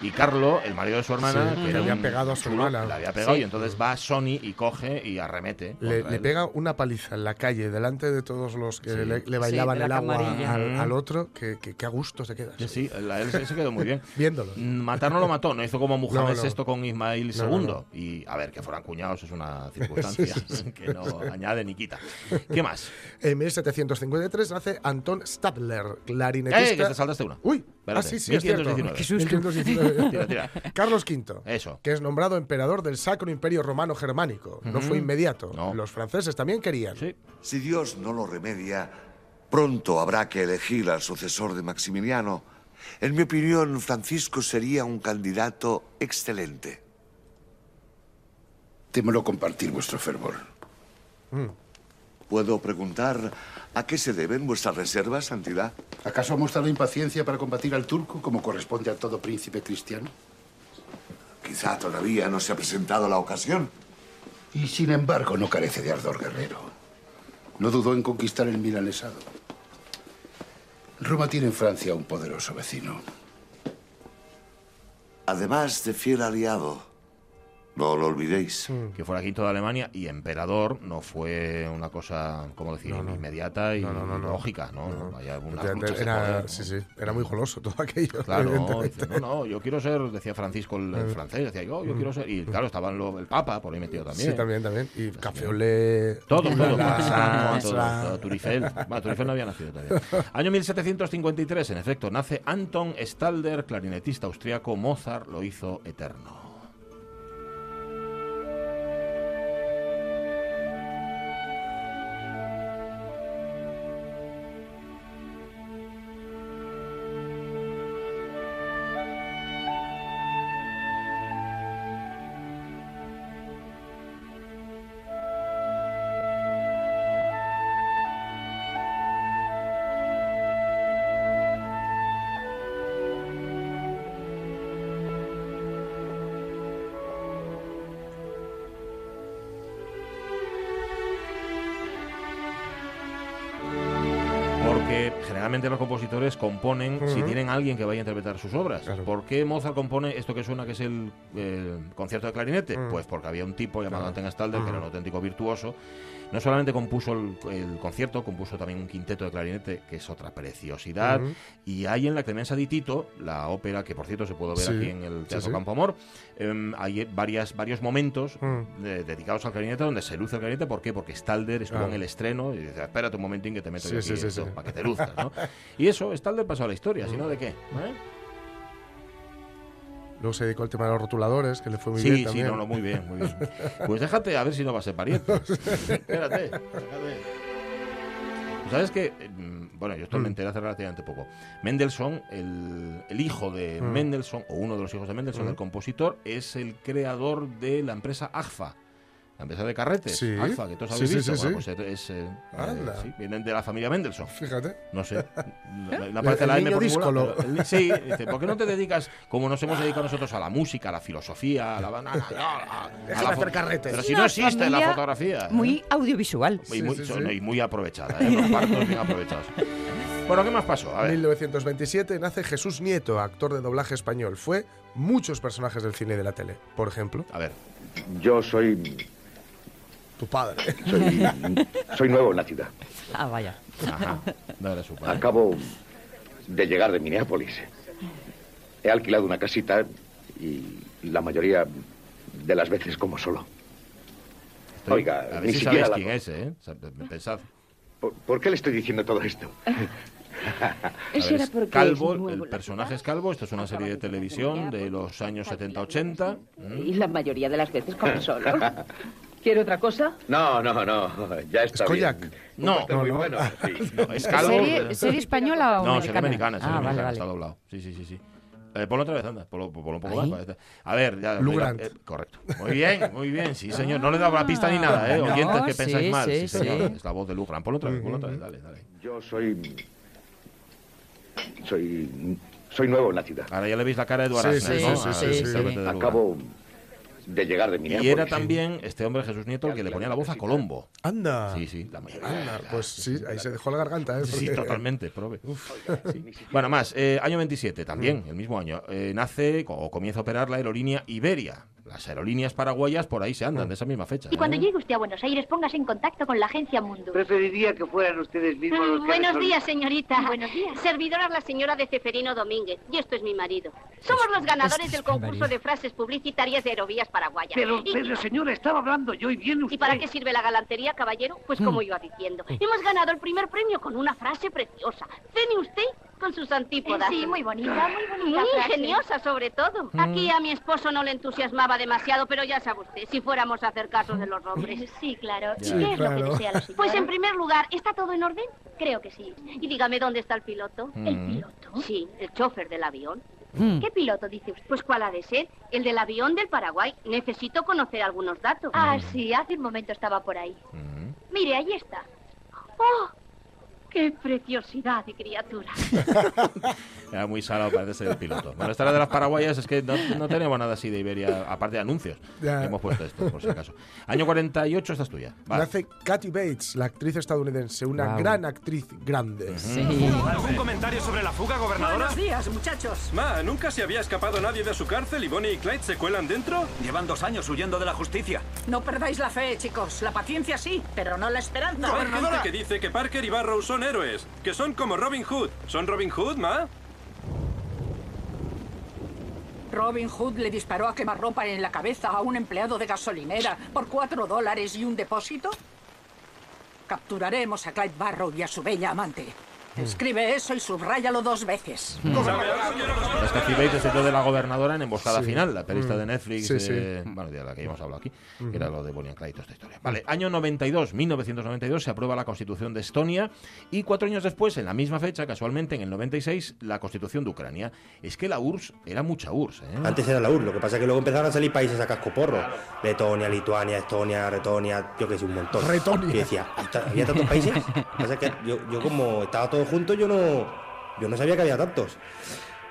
y Carlo, el marido de su hermana, que le había pegado a su hermana. Le había pegado y entonces va Sony y coge y arremete. Le, pega una paliza en la calle delante de todos los que le, bailaban el agua al, otro, que, que, a gusto se queda. Sí, él se quedó muy bien. Viéndolo. Mm, matar no lo mató, no hizo como Muhammad VI con Ismail II. Y a ver, que fueran cuñados es una circunstancia que no añade ni quita. ¿Qué más? En 1753 nace Anton Stadler, clarinetista. ¡Eh! Que te saltaste una. Uy, ah, sí, sí, 1519. Carlos V, Eso. que es nombrado emperador del Sacro Imperio Romano Germánico. No fue inmediato. Los franceses también querían. Si Dios no lo remedia, pronto habrá que elegir al sucesor de Maximiliano. En mi opinión, Francisco sería un candidato excelente. Témelo compartir vuestro fervor. Mm. ¿Puedo preguntar a qué se deben vuestras reservas, Santidad? ¿Acaso ha mostrado impaciencia para combatir al turco como corresponde a todo príncipe cristiano? Quizá todavía no se ha presentado la ocasión. Y sin embargo no carece de ardor guerrero. No dudó en conquistar el milanesado. Roma tiene en Francia un poderoso vecino. Además de fiel aliado, no lo olvidéis. Mm. Que fuera quinto de Alemania y emperador no fue una cosa, como decir, inmediata y lógica, ¿no? Vaya, era, sí, sí, era muy goloso todo aquello. Claro, no, no, yo quiero ser, decía Francisco el, mm. francés, decía yo, yo mm. quiero ser. Y claro, estaba el Papa por ahí metido también. Sí, también, también. Y Café Olé. Todo, todo. La, todo, todo, Turifel. Bueno, Turifel no había nacido todavía. Año 1753, en efecto, nace Anton Stalder, clarinetista austriaco. Mozart lo hizo eterno. Componen si tienen alguien que vaya a interpretar sus obras. ¿Por qué Mozart compone esto que suena que es el, concierto de clarinete? Pues porque había un tipo llamado Anton Stalder que era un auténtico virtuoso no solamente compuso el, concierto, compuso también un quinteto de clarinete, que es otra preciosidad. Y hay en la Clemenza di Tito, la ópera, que por cierto se puede ver aquí en el Teatro Campo Amor, em, hay varias, varios momentos dedicados al clarinete donde se luce el clarinete. ¿Por qué? Porque Stalder estuvo en el estreno y dice, espérate un momentín que te meto aquí para que te luzcas. ¿no? y eso, Stalder pasó a la historia, si no, ¿de qué? ¿Eh? Luego se dedicó al tema de los rotuladores, que le fue muy bien. Sí, sí, no, no, muy bien, muy bien. Pues déjate a ver si no va a ser pariente. Espérate, ¿Sabes que mm, Bueno, yo esto me mm. enteré hace relativamente poco. Mendelssohn, el, hijo de mm. Mendelssohn, o uno de los hijos de Mendelssohn, el compositor, es el creador de la empresa AGFA la empresa de carretes, Alfa, que todos habéis visto. pues es, eh, eh, vienen de la familia Mendelssohn. Fíjate. No sé. No aparece la M por Sí, dice, ¿por qué no te dedicas, como nos hemos dedicado nosotros, a la música, a la filosofía, a la... banana a, hacer carretes. Pero si no existe la fotografía. Muy audiovisual. Y muy, y muy aprovechada, ¿eh? los partos bien aprovechados. Bueno, ¿qué más pasó? En 1927 nace Jesús Nieto, actor de doblaje español. Fue muchos personajes del cine y de la tele, por ejemplo. A ver. Yo soy tu padre. Soy, nuevo en la ciudad. Ah, vaya. No era su padre. Acabo de llegar de Minneapolis. He alquilado una casita y la mayoría de las veces como solo. Oiga, a ver ni si siquiera quién es, ¿eh? Pensad. ¿Por, qué le estoy diciendo todo esto? Eso era porque Calvo, el personaje es Calvo, esto es una serie de televisión de los años 70-80. Y la mayoría de las veces como solo. ¿Quiere otra cosa? No, no, no. Ya está. ¿Es No, no, muy bueno. ¿Es calvo? ¿Serie, ¿Serie, española o no, americana? No, serie americana. Serie ah, americana, vale, vale. está doblado. Sí, sí, sí. sí. Eh, ponlo otra vez, anda. Ponlo, ponlo un poco más. A ver, ya. Lugrant. Eh, correcto. Muy bien, muy bien. Sí, señor. No le he dado la pista ni nada, ¿eh? Oyentes que pensáis mal. Sí, sí, señor. Es la voz de Lugrant. Ponlo otra vez, ponlo otra vez. Dale, dale. Yo soy Soy, soy nuevo en la ciudad. Ahora ya le veis la cara a Eduardo sí, sí, ¿no? sí, sí, sí, Acabo de llegar de Minneapolis. Y era también este hombre Jesús Nieto el que le ponía la voz a Colombo. Anda. Sí, sí, la mayoría. Anda, pues sí, ahí se dejó la garganta, ¿eh? Sí, totalmente, prove. Bueno, más, eh, año 27, también, el mismo año, eh, nace o comienza a operar la aerolínea Iberia. Las aerolíneas paraguayas por ahí se andan, de esa misma fecha. Y cuando llegue usted a Buenos Aires, póngase en contacto con la agencia Mundo. Preferiría que fueran ustedes mismos los que... Buenos días, señorita. Buenos días. Servidora la señora de Ceferino Domínguez, y esto es mi marido. Somos los ganadores del concurso de frases publicitarias de Aerovías Paraguayas. Pero, pero, señora, estaba hablando yo y viene usted... ¿Y para qué sirve la galantería, caballero? Pues como iba diciendo, hemos ganado el primer premio con una frase preciosa. ¿Cene usted con sus antípodas. Sí, muy bonita, muy bonita. Muy ingeniosa, sobre todo. Aquí a mi esposo no le entusiasmaba demasiado, pero ya sabe usted, si fuéramos a hacer caso de los hombres. Sí, claro. Sí, ¿Qué es lo que desea la señora? Pues en primer lugar, ¿está todo en orden? Creo que sí. Y dígame, ¿dónde está el piloto? ¿El piloto? Sí, el chofer del avión. ¿Qué piloto dice usted? Pues ¿cuál ha de ser? El del avión del Paraguay. Necesito conocer algunos datos. Ah, sí, hace un momento estaba por ahí. Mire, ahí está. ¡Oh! ¡Qué preciosidad de criatura! Era muy salado, parece ser el piloto. Bueno, esta era de las paraguayas, es que no, no tenemos nada así de Iberia, aparte de anuncios. Ya. Hemos puesto esto, por si acaso. Año 48, esta es tuya. Vale. Nace Kathy Bates, la actriz estadounidense, una Guau. gran actriz grande. ¿Algún comentario sobre la fuga, gobernadora? Buenos días, muchachos. Ma, ¿nunca se había escapado nadie de su cárcel y Bonnie y Clyde se cuelan dentro? Llevan dos años huyendo de la justicia. No perdáis la fe, chicos. La paciencia sí, pero no la esperanza. Hay gente que dice que Parker y Barrow son héroes, que son como Robin Hood. ¿Son Robin Hood, Ma? Robin Hood le disparó a quemarropa en la cabeza a un empleado de gasolinera por cuatro dólares y un depósito. Capturaremos a Clyde Barrow y a su bella amante. Escribe eso y subráyalo dos veces. Es que aquí veis es el de la gobernadora en Emboscada Sí. Final, la pelista Mm. de Netflix, Sí, sí. eh, bueno, de la que ya hemos hablado aquí, que era lo de Bonnie and Clyde y toda esta historia. Vale, año 92, 1992, se aprueba la Constitución de Estonia y cuatro años después, en la misma fecha, casualmente en el 96, la Constitución de Ucrania. Es que la URSS era mucha URSS, ¿eh? Antes era la URSS, lo que pasa es que luego empezaron a salir países a cascoporro. Letonia, Lituania, Estonia, Retonia, yo que sé, un montón. Retonia. Y decía, "¿Hasta- ¿había tantos países? Lo que pasa es que yo, yo como estaba todo junto, yo no, yo no sabía que había tantos.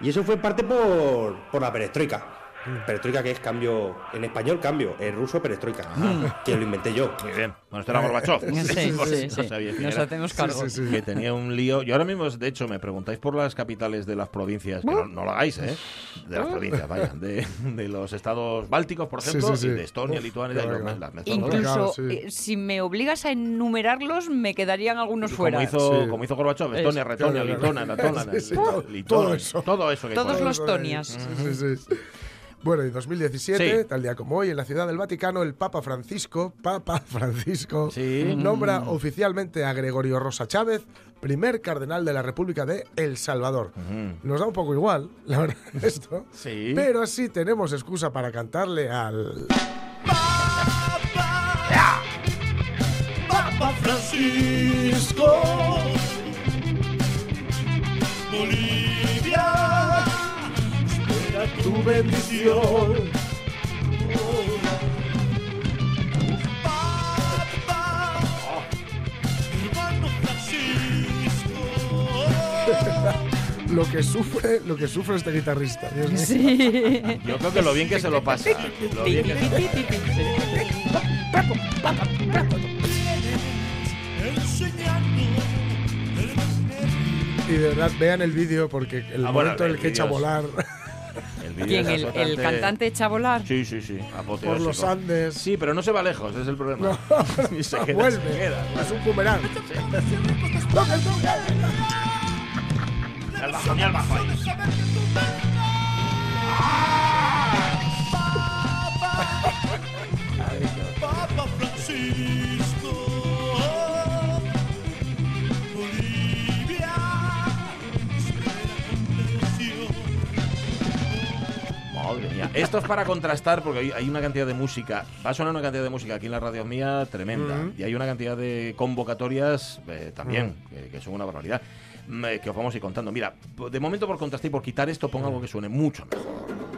Y eso fue parte por, por la perestroika. Perestroika que es cambio, en español cambio, en ruso perestroika, que lo inventé yo. Muy bien. Bueno, esto era Gorbachev. Sí, Pues sí, no sí. sabía quién Nos era. hacemos cargo. Sí, sí, sí. Que tenía un lío. Yo ahora mismo, de hecho, me preguntáis por las capitales de las provincias, que no, no lo hagáis, ¿eh? De las provincias, vaya. De, de los estados bálticos, por ejemplo, sí, sí. y de Estonia, Uf, Lituania, y. Incluso Claro, sí. eh, si me obligas a enumerarlos, me quedarían algunos Como fuera. hizo, Sí. como hizo Gorbachev, Estonia, Es- Retonia, Litona, claro. Latona, Sí, sí, Lit- todo- Litona, todo eso. todo eso que Todos los tonias. Bueno, y 2017, Sí. tal día como hoy, en la Ciudad del Vaticano, el Papa Francisco, Papa Francisco, Sí. nombra oficialmente a Gregorio Rosa Chávez primer cardenal de la República de El Salvador. Nos da un poco igual, la verdad, esto. Sí. Pero así tenemos excusa para cantarle al... Papa Francisco. Tu bendición. Papa, hermano Francisco. Lo que sufre, lo que sufre este guitarrista. Dios mío. Sí. Yo creo que lo bien que se lo pasa. Lo bien que se lo pasa. Enseñando Y de verdad, vean el vídeo porque el Ah, bueno, momento en el que echa a volar El ¿Quién? El, el cantante echa a volar? Sí, sí, sí. por los Andes. Sí, pero no se va lejos, es el problema. No, Y se queda, vuelve. se queda. Es un boomerang. Al bajo, ni al bajo ahí. Papa Francisco. Esto es para contrastar porque hay, hay una cantidad de música. Va a sonar una cantidad de música aquí en la radio mía tremenda. Ujú. Y hay una cantidad de convocatorias eh, también, que, que son una barbaridad. mm, eh, que os vamos a ir contando. Mira, de momento por contrastar y por quitar esto, pongo algo que suene mucho mejor.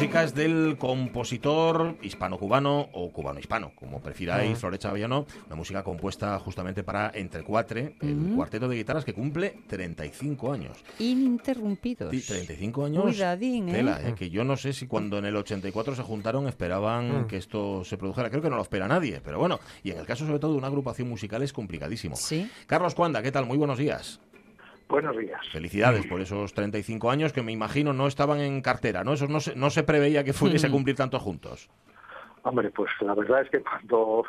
Música es del compositor hispano-cubano o cubano-hispano, como prefiráis, uh Florecha Avellano, una música compuesta justamente para Entre Cuatre, el cuarteto de guitarras que cumple 35 años. Ininterrumpidos. Sí, 35 años. Cuidadín, ¿eh? Tela, ¿eh? que yo no sé si cuando en el 84 se juntaron esperaban que esto se produjera. Creo que no lo espera nadie, pero bueno, y en el caso sobre todo de una agrupación musical es complicadísimo. Sí. Carlos Cuanda, ¿qué tal? Muy buenos días. Buenos días. Felicidades por esos 35 años que me imagino no estaban en cartera, ¿no? Eso no se, no se preveía que fuese a cumplir tanto juntos. Hombre, pues la verdad es que cuando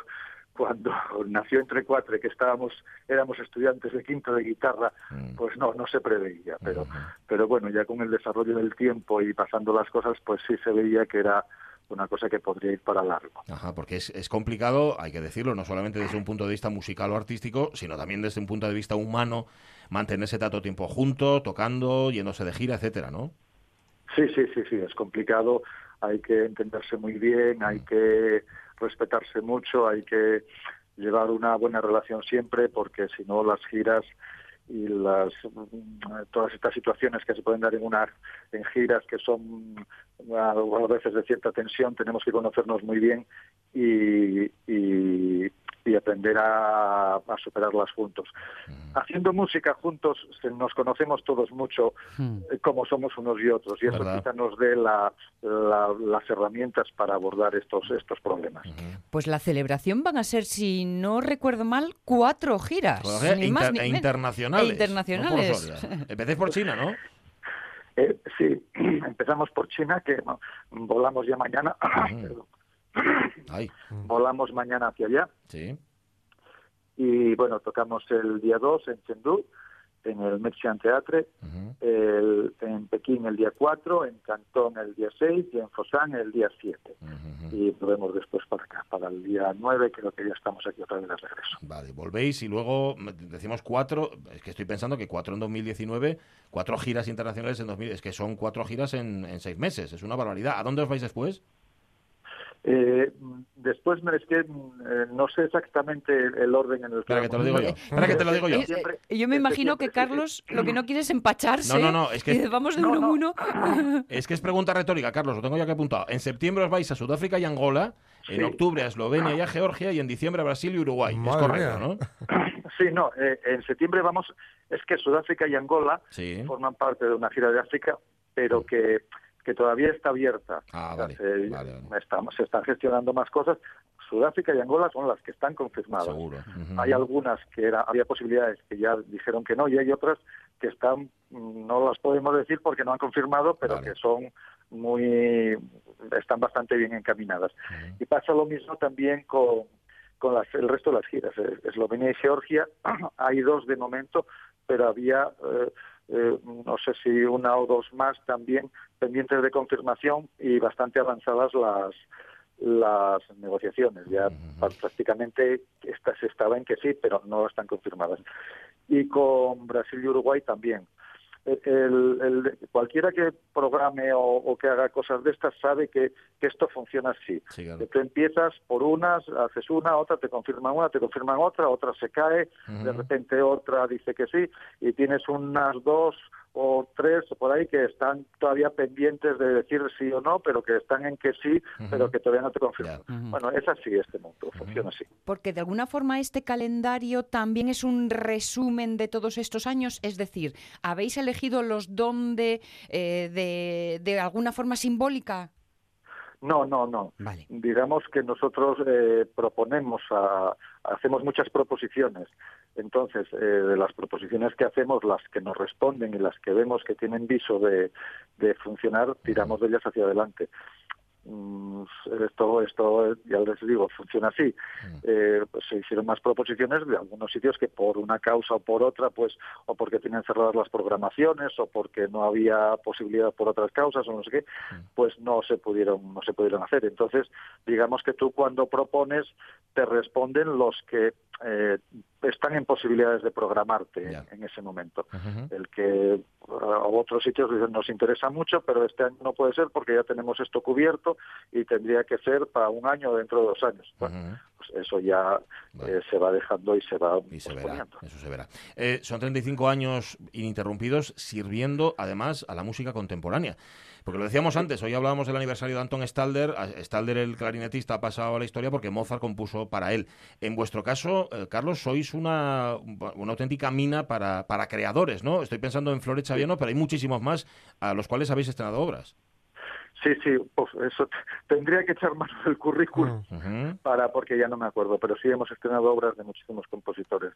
cuando nació entre cuatro que estábamos éramos estudiantes de quinto de guitarra pues no no se preveía pero pero bueno ya con el desarrollo del tiempo y pasando las cosas pues sí se veía que era una cosa que podría ir para largo. Ajá, porque es, es complicado, hay que decirlo, no solamente desde un punto de vista musical o artístico, sino también desde un punto de vista humano, mantenerse tanto tiempo juntos, tocando, yéndose de gira, etcétera, ¿no? Sí, sí, sí, sí, es complicado, hay que entenderse muy bien, hay que respetarse mucho, hay que llevar una buena relación siempre, porque si no las giras y las todas estas situaciones que se pueden dar en una en giras que son a, veces de cierta tensión tenemos que conocernos muy bien y, y, y aprender a, a, superarlas juntos. Haciendo música juntos nos conocemos todos mucho eh, como somos unos y otros y eso quizá nos dé la, la, las herramientas para abordar estos, estos problemas. Pues la celebración van a ser, si no recuerdo mal, cuatro giras. Ni más, inter, ni e menos. internacionales. E internacionales. No Empecéis por China, ¿no? Eh, sí, empezamos por China, que no, volamos ya mañana. Ay. Volamos mañana hacia allá. Sí. Y bueno, tocamos el día 2 en Chengdu, en el Mexican Theatre, Uh -huh. el, en Pekín el día 4, en Cantón el día 6 y en Fosán el día 7. Uh -huh. Y volvemos después para acá, para el día 9, creo que ya estamos aquí otra vez de regreso. Vale, volvéis y luego decimos cuatro, es que estoy pensando que cuatro en 2019, cuatro giras internacionales en 2000, es que son cuatro giras en, en seis meses, es una barbaridad. ¿A dónde os vais después? Eh, después es que eh, no sé exactamente el orden en el que... Espera que te lo digo yo. Espera que te lo digo yo. Yo me imagino que Carlos lo que no quiere es empacharse. No, no, no. Es que... Y vamos de uno uno. Es que es pregunta retórica, Carlos, lo tengo ya que apuntado. En septiembre os vais a Sudáfrica y Angola, en octubre a Eslovenia y a Georgia y en diciembre a Brasil y Uruguay. Madre es correcto, mía. ¿no? Sí, no, eh, en septiembre vamos, es que Sudáfrica y Angola Sí. forman parte de una gira de África, pero que, que todavía está abierta. Ah, O sea, vale, se, vale, estamos- se están gestionando más cosas. Sudáfrica y Angola son las que están confirmadas. Seguro. Hay algunas que era, había posibilidades que ya dijeron que no y hay otras que están, mm, no las podemos decir porque no han confirmado, pero Vale. que son muy, están bastante bien encaminadas. Y pasa lo mismo también con, con las- el resto de las giras. Eh, Eslovenia y Georgia, hay dos de momento, pero había, eh, eh, no sé si una o dos más también pendientes de confirmación y bastante avanzadas las las negociaciones. Ya pr- prácticamente esta, se estaba en que sí, pero no están confirmadas. Y con Brasil y Uruguay también. El- el- el- cualquiera que programe o, o que haga cosas de estas sabe que, que esto funciona así. Sí, claro. Que tú empiezas por unas, haces una, otra, te confirman una, te confirman otra, otra se cae, de repente otra dice que sí, y tienes unas dos o tres o por ahí que están todavía pendientes de decir sí o no, pero que están en que sí, pero que todavía no te confirman. Bueno, es así este mundo, funciona así. Porque de alguna forma este calendario también es un resumen de todos estos años. Es decir, ¿habéis elegido los dónde eh, de, de alguna forma simbólica? No, no, no. Vale. Digamos que nosotros eh, proponemos, a- hacemos muchas proposiciones. Entonces, eh, de las proposiciones que hacemos, las que nos responden y las que vemos que tienen viso de, de funcionar, tiramos de ellas hacia adelante. Mm, Esto, esto, ya les digo, funciona así. Eh, pues se hicieron más proposiciones de algunos sitios que por una causa o por otra, pues, o porque tenían cerradas las programaciones, o porque no había posibilidad por otras causas, o no sé qué, pues no se pudieron, no se pudieron hacer. Entonces, digamos que tú cuando propones te responden los que eh, están en posibilidades de programarte en ese momento. El que a otros sitios dicen nos interesa mucho, pero este año no puede ser porque ya tenemos esto cubierto y tendría que ser para un año o dentro de dos años. Bueno, pues eso ya eh, se va dejando y se va y se verá, eso se verá. Eh, son 35 años ininterrumpidos sirviendo además a la música contemporánea. Porque lo decíamos antes, hoy hablábamos del aniversario de Anton Stalder. Stalder, el clarinetista, ha pasado a la historia porque Mozart compuso para él. En vuestro caso, eh, Carlos, sois una, una auténtica mina para, para creadores, ¿no? Estoy pensando en Flores Chaviano, pero hay muchísimos más a los cuales habéis estrenado obras. Sí, sí, pues eso tendría que echar mano del currículum para porque ya no me acuerdo, pero sí hemos estrenado obras de muchísimos compositores,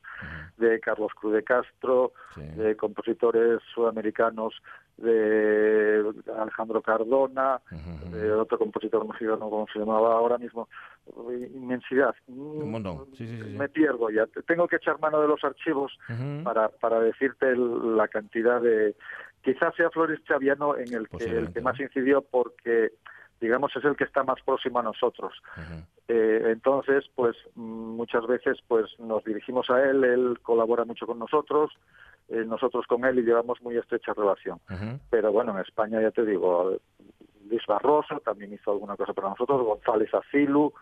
de Carlos Cruz de Castro, de compositores sudamericanos, de Alejandro Cardona, de otro compositor mexicano, como se llamaba ahora mismo, inmensidad. Un montón. Sí, sí, me pierdo ya. Tengo que echar mano de los archivos para, para decirte la cantidad de Quizás sea Flores Chaviano en el que, el que más incidió porque digamos es el que está más próximo a nosotros. Eh, entonces, pues muchas veces pues nos dirigimos a él, él colabora mucho con nosotros, eh, nosotros con él y llevamos muy estrecha relación. Pero bueno, en España ya te digo, Luis Barroso también hizo alguna cosa para nosotros, González Acilu,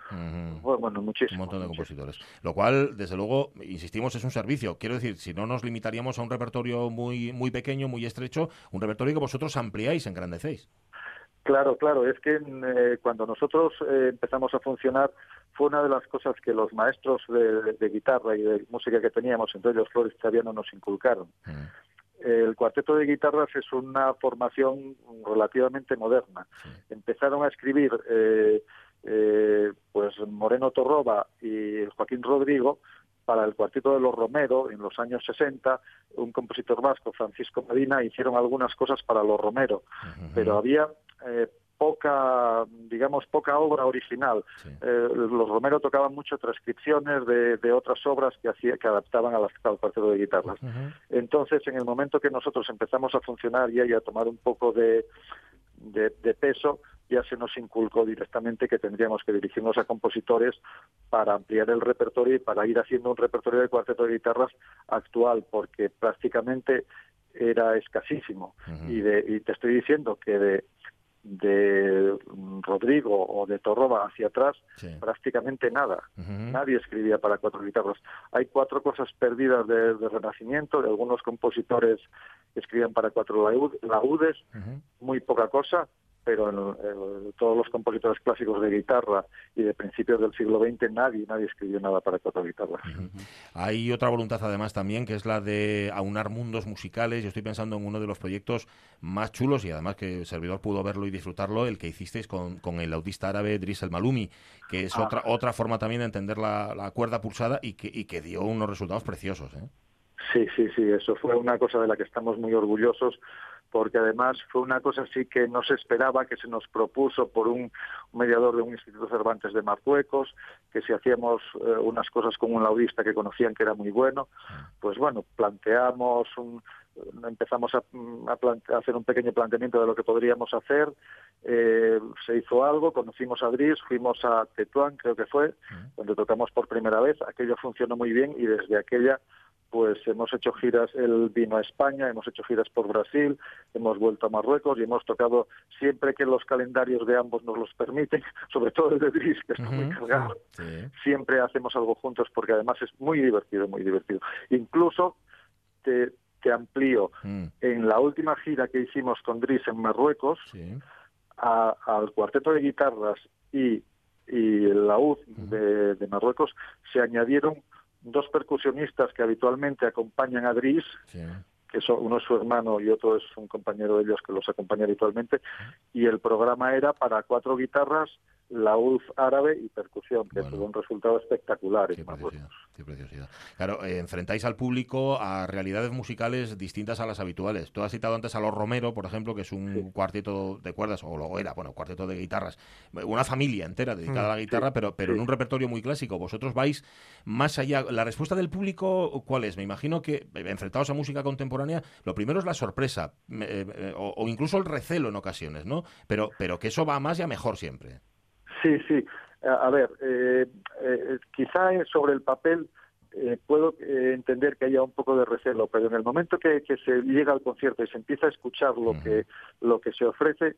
bueno, muchísimo. Un montón de compositores. Lo cual, desde luego, insistimos, es un servicio. Quiero decir, si no nos limitaríamos a un repertorio muy, muy pequeño, muy estrecho, un repertorio que vosotros ampliáis, engrandecéis. Claro, claro, es que eh, cuando nosotros eh, empezamos a funcionar fue una de las cosas que los maestros de, guitarra y de música que teníamos, entre ellos Flores Chaviano, nos inculcaron el cuarteto de guitarras es una formación relativamente moderna. Empezaron a escribir eh, eh, pues Moreno Torroba y Joaquín Rodrigo para el cuarteto de los Romero en los años 60, un compositor vasco, Francisco Medina, hicieron algunas cosas para los Romero, pero había eh, poca, digamos, poca obra original. Eh, los Romero tocaban mucho transcripciones de, otras obras que hacía, que adaptaban a las, al cuarteto de guitarras. Entonces, en el momento que nosotros empezamos a funcionar y a tomar un poco de, de, peso, ya se nos inculcó directamente que tendríamos que dirigirnos a compositores para ampliar el repertorio y para ir haciendo un repertorio de cuarteto de guitarras actual, porque prácticamente era escasísimo. y, de, y te estoy diciendo que de de Rodrigo o de Torroba hacia atrás, prácticamente nada. Nadie escribía para cuatro guitarras. Hay cuatro cosas perdidas de, Renacimiento, de algunos compositores que escribían para cuatro laúdes, muy poca cosa, pero todos los compositores clásicos de guitarra y de principios del siglo XX nadie nadie escribió nada para cuatro guitarras. Hay otra voluntad además también que es la de aunar mundos musicales. Yo estoy pensando en uno de los proyectos más chulos y además que el servidor pudo verlo y disfrutarlo, el que hicisteis con, con el autista árabe Driss El Malumi, que es ah. otra otra forma también de entender la, cuerda pulsada y que, y que dio unos resultados preciosos. ¿eh? Sí, sí, sí, eso fue una cosa de la que estamos muy orgullosos porque además fue una cosa así que no se esperaba, que se nos propuso por un mediador de un Instituto Cervantes de Marruecos, que si hacíamos eh, unas cosas con un laudista que conocían que era muy bueno, pues bueno, planteamos un, empezamos a, hacer un pequeño planteamiento de lo que podríamos hacer, eh, se hizo algo, conocimos a Dries, fuimos a Tetuán, creo que fue, donde tocamos por primera vez, aquello funcionó muy bien y desde aquella pues hemos hecho giras, él vino a España, hemos hecho giras por Brasil, hemos vuelto a Marruecos y hemos tocado siempre que los calendarios de ambos nos los permiten, sobre todo el de Dries, que está muy cargado. Siempre hacemos algo juntos porque además es muy divertido, muy divertido. Incluso te, te amplío, mm. en la última gira que hicimos con Dries en Marruecos, al cuarteto de guitarras y, y laúd de, de Marruecos se añadieron dos percusionistas que habitualmente acompañan a Dries, que son, uno es su hermano y otro es un compañero de ellos que los acompaña habitualmente, y el programa era para cuatro guitarras, la UF árabe y percusión, que tuvo un resultado espectacular. Qué, preciosidad, Claro, eh, enfrentáis al público a realidades musicales distintas a las habituales. Tú has citado antes a los Romero, por ejemplo, que es un cuarteto de cuerdas, o lo era, bueno, cuarteto de guitarras, una familia entera dedicada a la mm, guitarra, pero, pero en un repertorio muy clásico. Vosotros vais más allá. ¿La respuesta del público cuál es? Me imagino que, eh, enfrentados a música contemporánea, lo primero es la sorpresa, eh, o, o, incluso el recelo en ocasiones, ¿no? Pero, pero que eso va más y a mejor siempre. Sí, sí. A, ver, eh, eh, quizá sobre el papel eh, puedo entender que haya un poco de recelo, pero en el momento que, se llega al concierto y se empieza a escuchar lo que lo que se ofrece,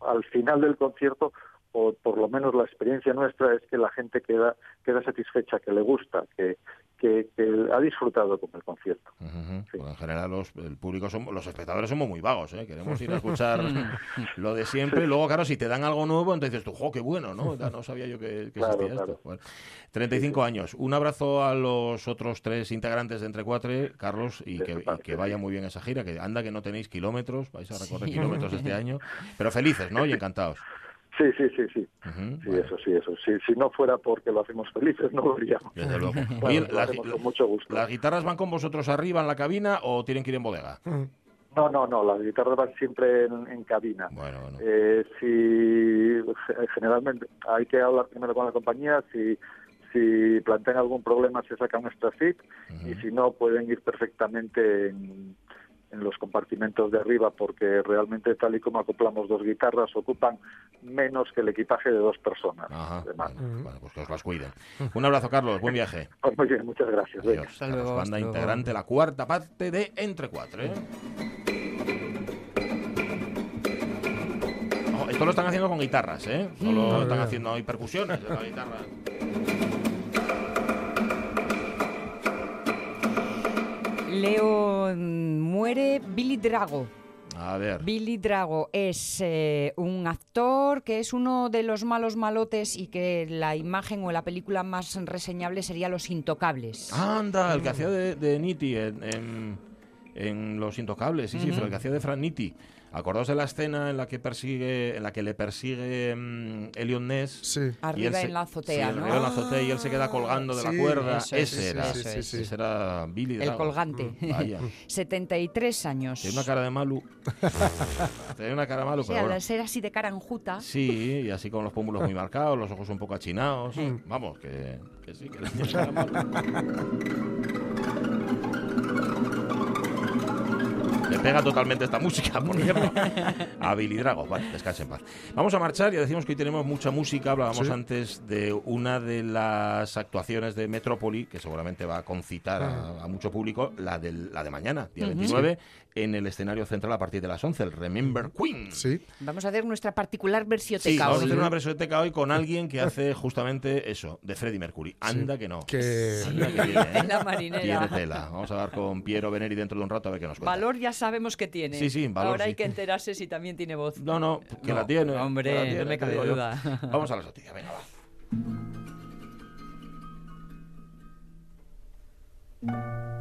al final del concierto o por lo menos la experiencia nuestra es que la gente queda queda satisfecha, que le gusta, que, que, ha disfrutado con el concierto. Pues en general los, el público somos, los espectadores somos muy vagos, ¿eh? queremos ir a escuchar lo de siempre. Y luego, claro, si te dan algo nuevo, entonces tú, ¡jo, qué bueno! No, no sabía yo que, existía esto. 35 años. Un abrazo a los otros tres integrantes de Entre Cuatro, Carlos, y que, que, vaya muy bien esa gira, que anda que no tenéis kilómetros, vais a recorrer kilómetros este año, pero felices, ¿no? Y encantados. Sí, sí, sí, sí. sí, eso, sí, eso. Si, si no fuera porque lo hacemos felices, no lo haríamos. Desde luego. con mucho gusto. ¿Las guitarras van con vosotros arriba en la cabina o tienen que ir en bodega? No, no, no, las guitarras van siempre en, cabina. Bueno, bueno. Eh, si, generalmente hay que hablar primero con la compañía, si si plantean algún problema se saca un extra fit y si no pueden ir perfectamente en, en los compartimentos de arriba porque realmente tal y como acoplamos dos guitarras ocupan menos que el equipaje de dos personas. Bueno, pues que os las cuiden. Un abrazo, Carlos. Buen viaje. Pues muy bien, muchas gracias. Adiós. banda integrante, la cuarta parte de Entre Cuatro. ¿eh? esto lo están haciendo con guitarras, ¿eh? No lo están haciendo, hay percusiones de la guitarra. Leo mm, Billy Drago. A ver. Billy Drago es eh, un actor que es uno de los malos malotes y que la imagen o la película más reseñable sería Los Intocables. Anda, el que hacía de, de Nitti en, Los Intocables, sí, sí, el que hacía de Frank Nitti. Acordaos de la escena en la que persigue, en la que le persigue um, Elion Ness. Sí. Arriba en la azotea, ¿no? Arriba en la azotea y él se queda colgando de la cuerda. ese era, ese era Billy El colgante. Mm, vaya. 73 años. Tiene una cara de malu. Tiene una cara de malu, sí, pero al ser así de cara enjuta. Sí, y así con los pómulos muy marcados, los ojos un poco achinados. Vamos, que, que sí, que tiene cara malu. Pega totalmente esta música, por cierto. A Billy Drago. Vale, descanse en paz. Vamos a marchar. Ya decimos que hoy tenemos mucha música. Hablábamos antes de una de las actuaciones de Metrópoli, que seguramente va a concitar a, mucho público, la, del, la de mañana, día 29, en el escenario central a partir de las 11, el Remember Queen. Sí. Vamos a hacer nuestra particular versioteca sí, vamos a hacer una versioteca hoy con alguien que hace justamente eso, de Freddie Mercury. Anda que no. Que... Anda que viene, ¿eh? La marinera. tela. Vamos a hablar con Piero Veneri dentro de un rato a ver qué nos cuenta. Valor ya sabemos que tiene. Sí, sí, valor, Ahora hay que enterarse si también tiene voz. No, no, que la tiene. Hombre, no me cabe duda. Vamos a la noticias, venga, va.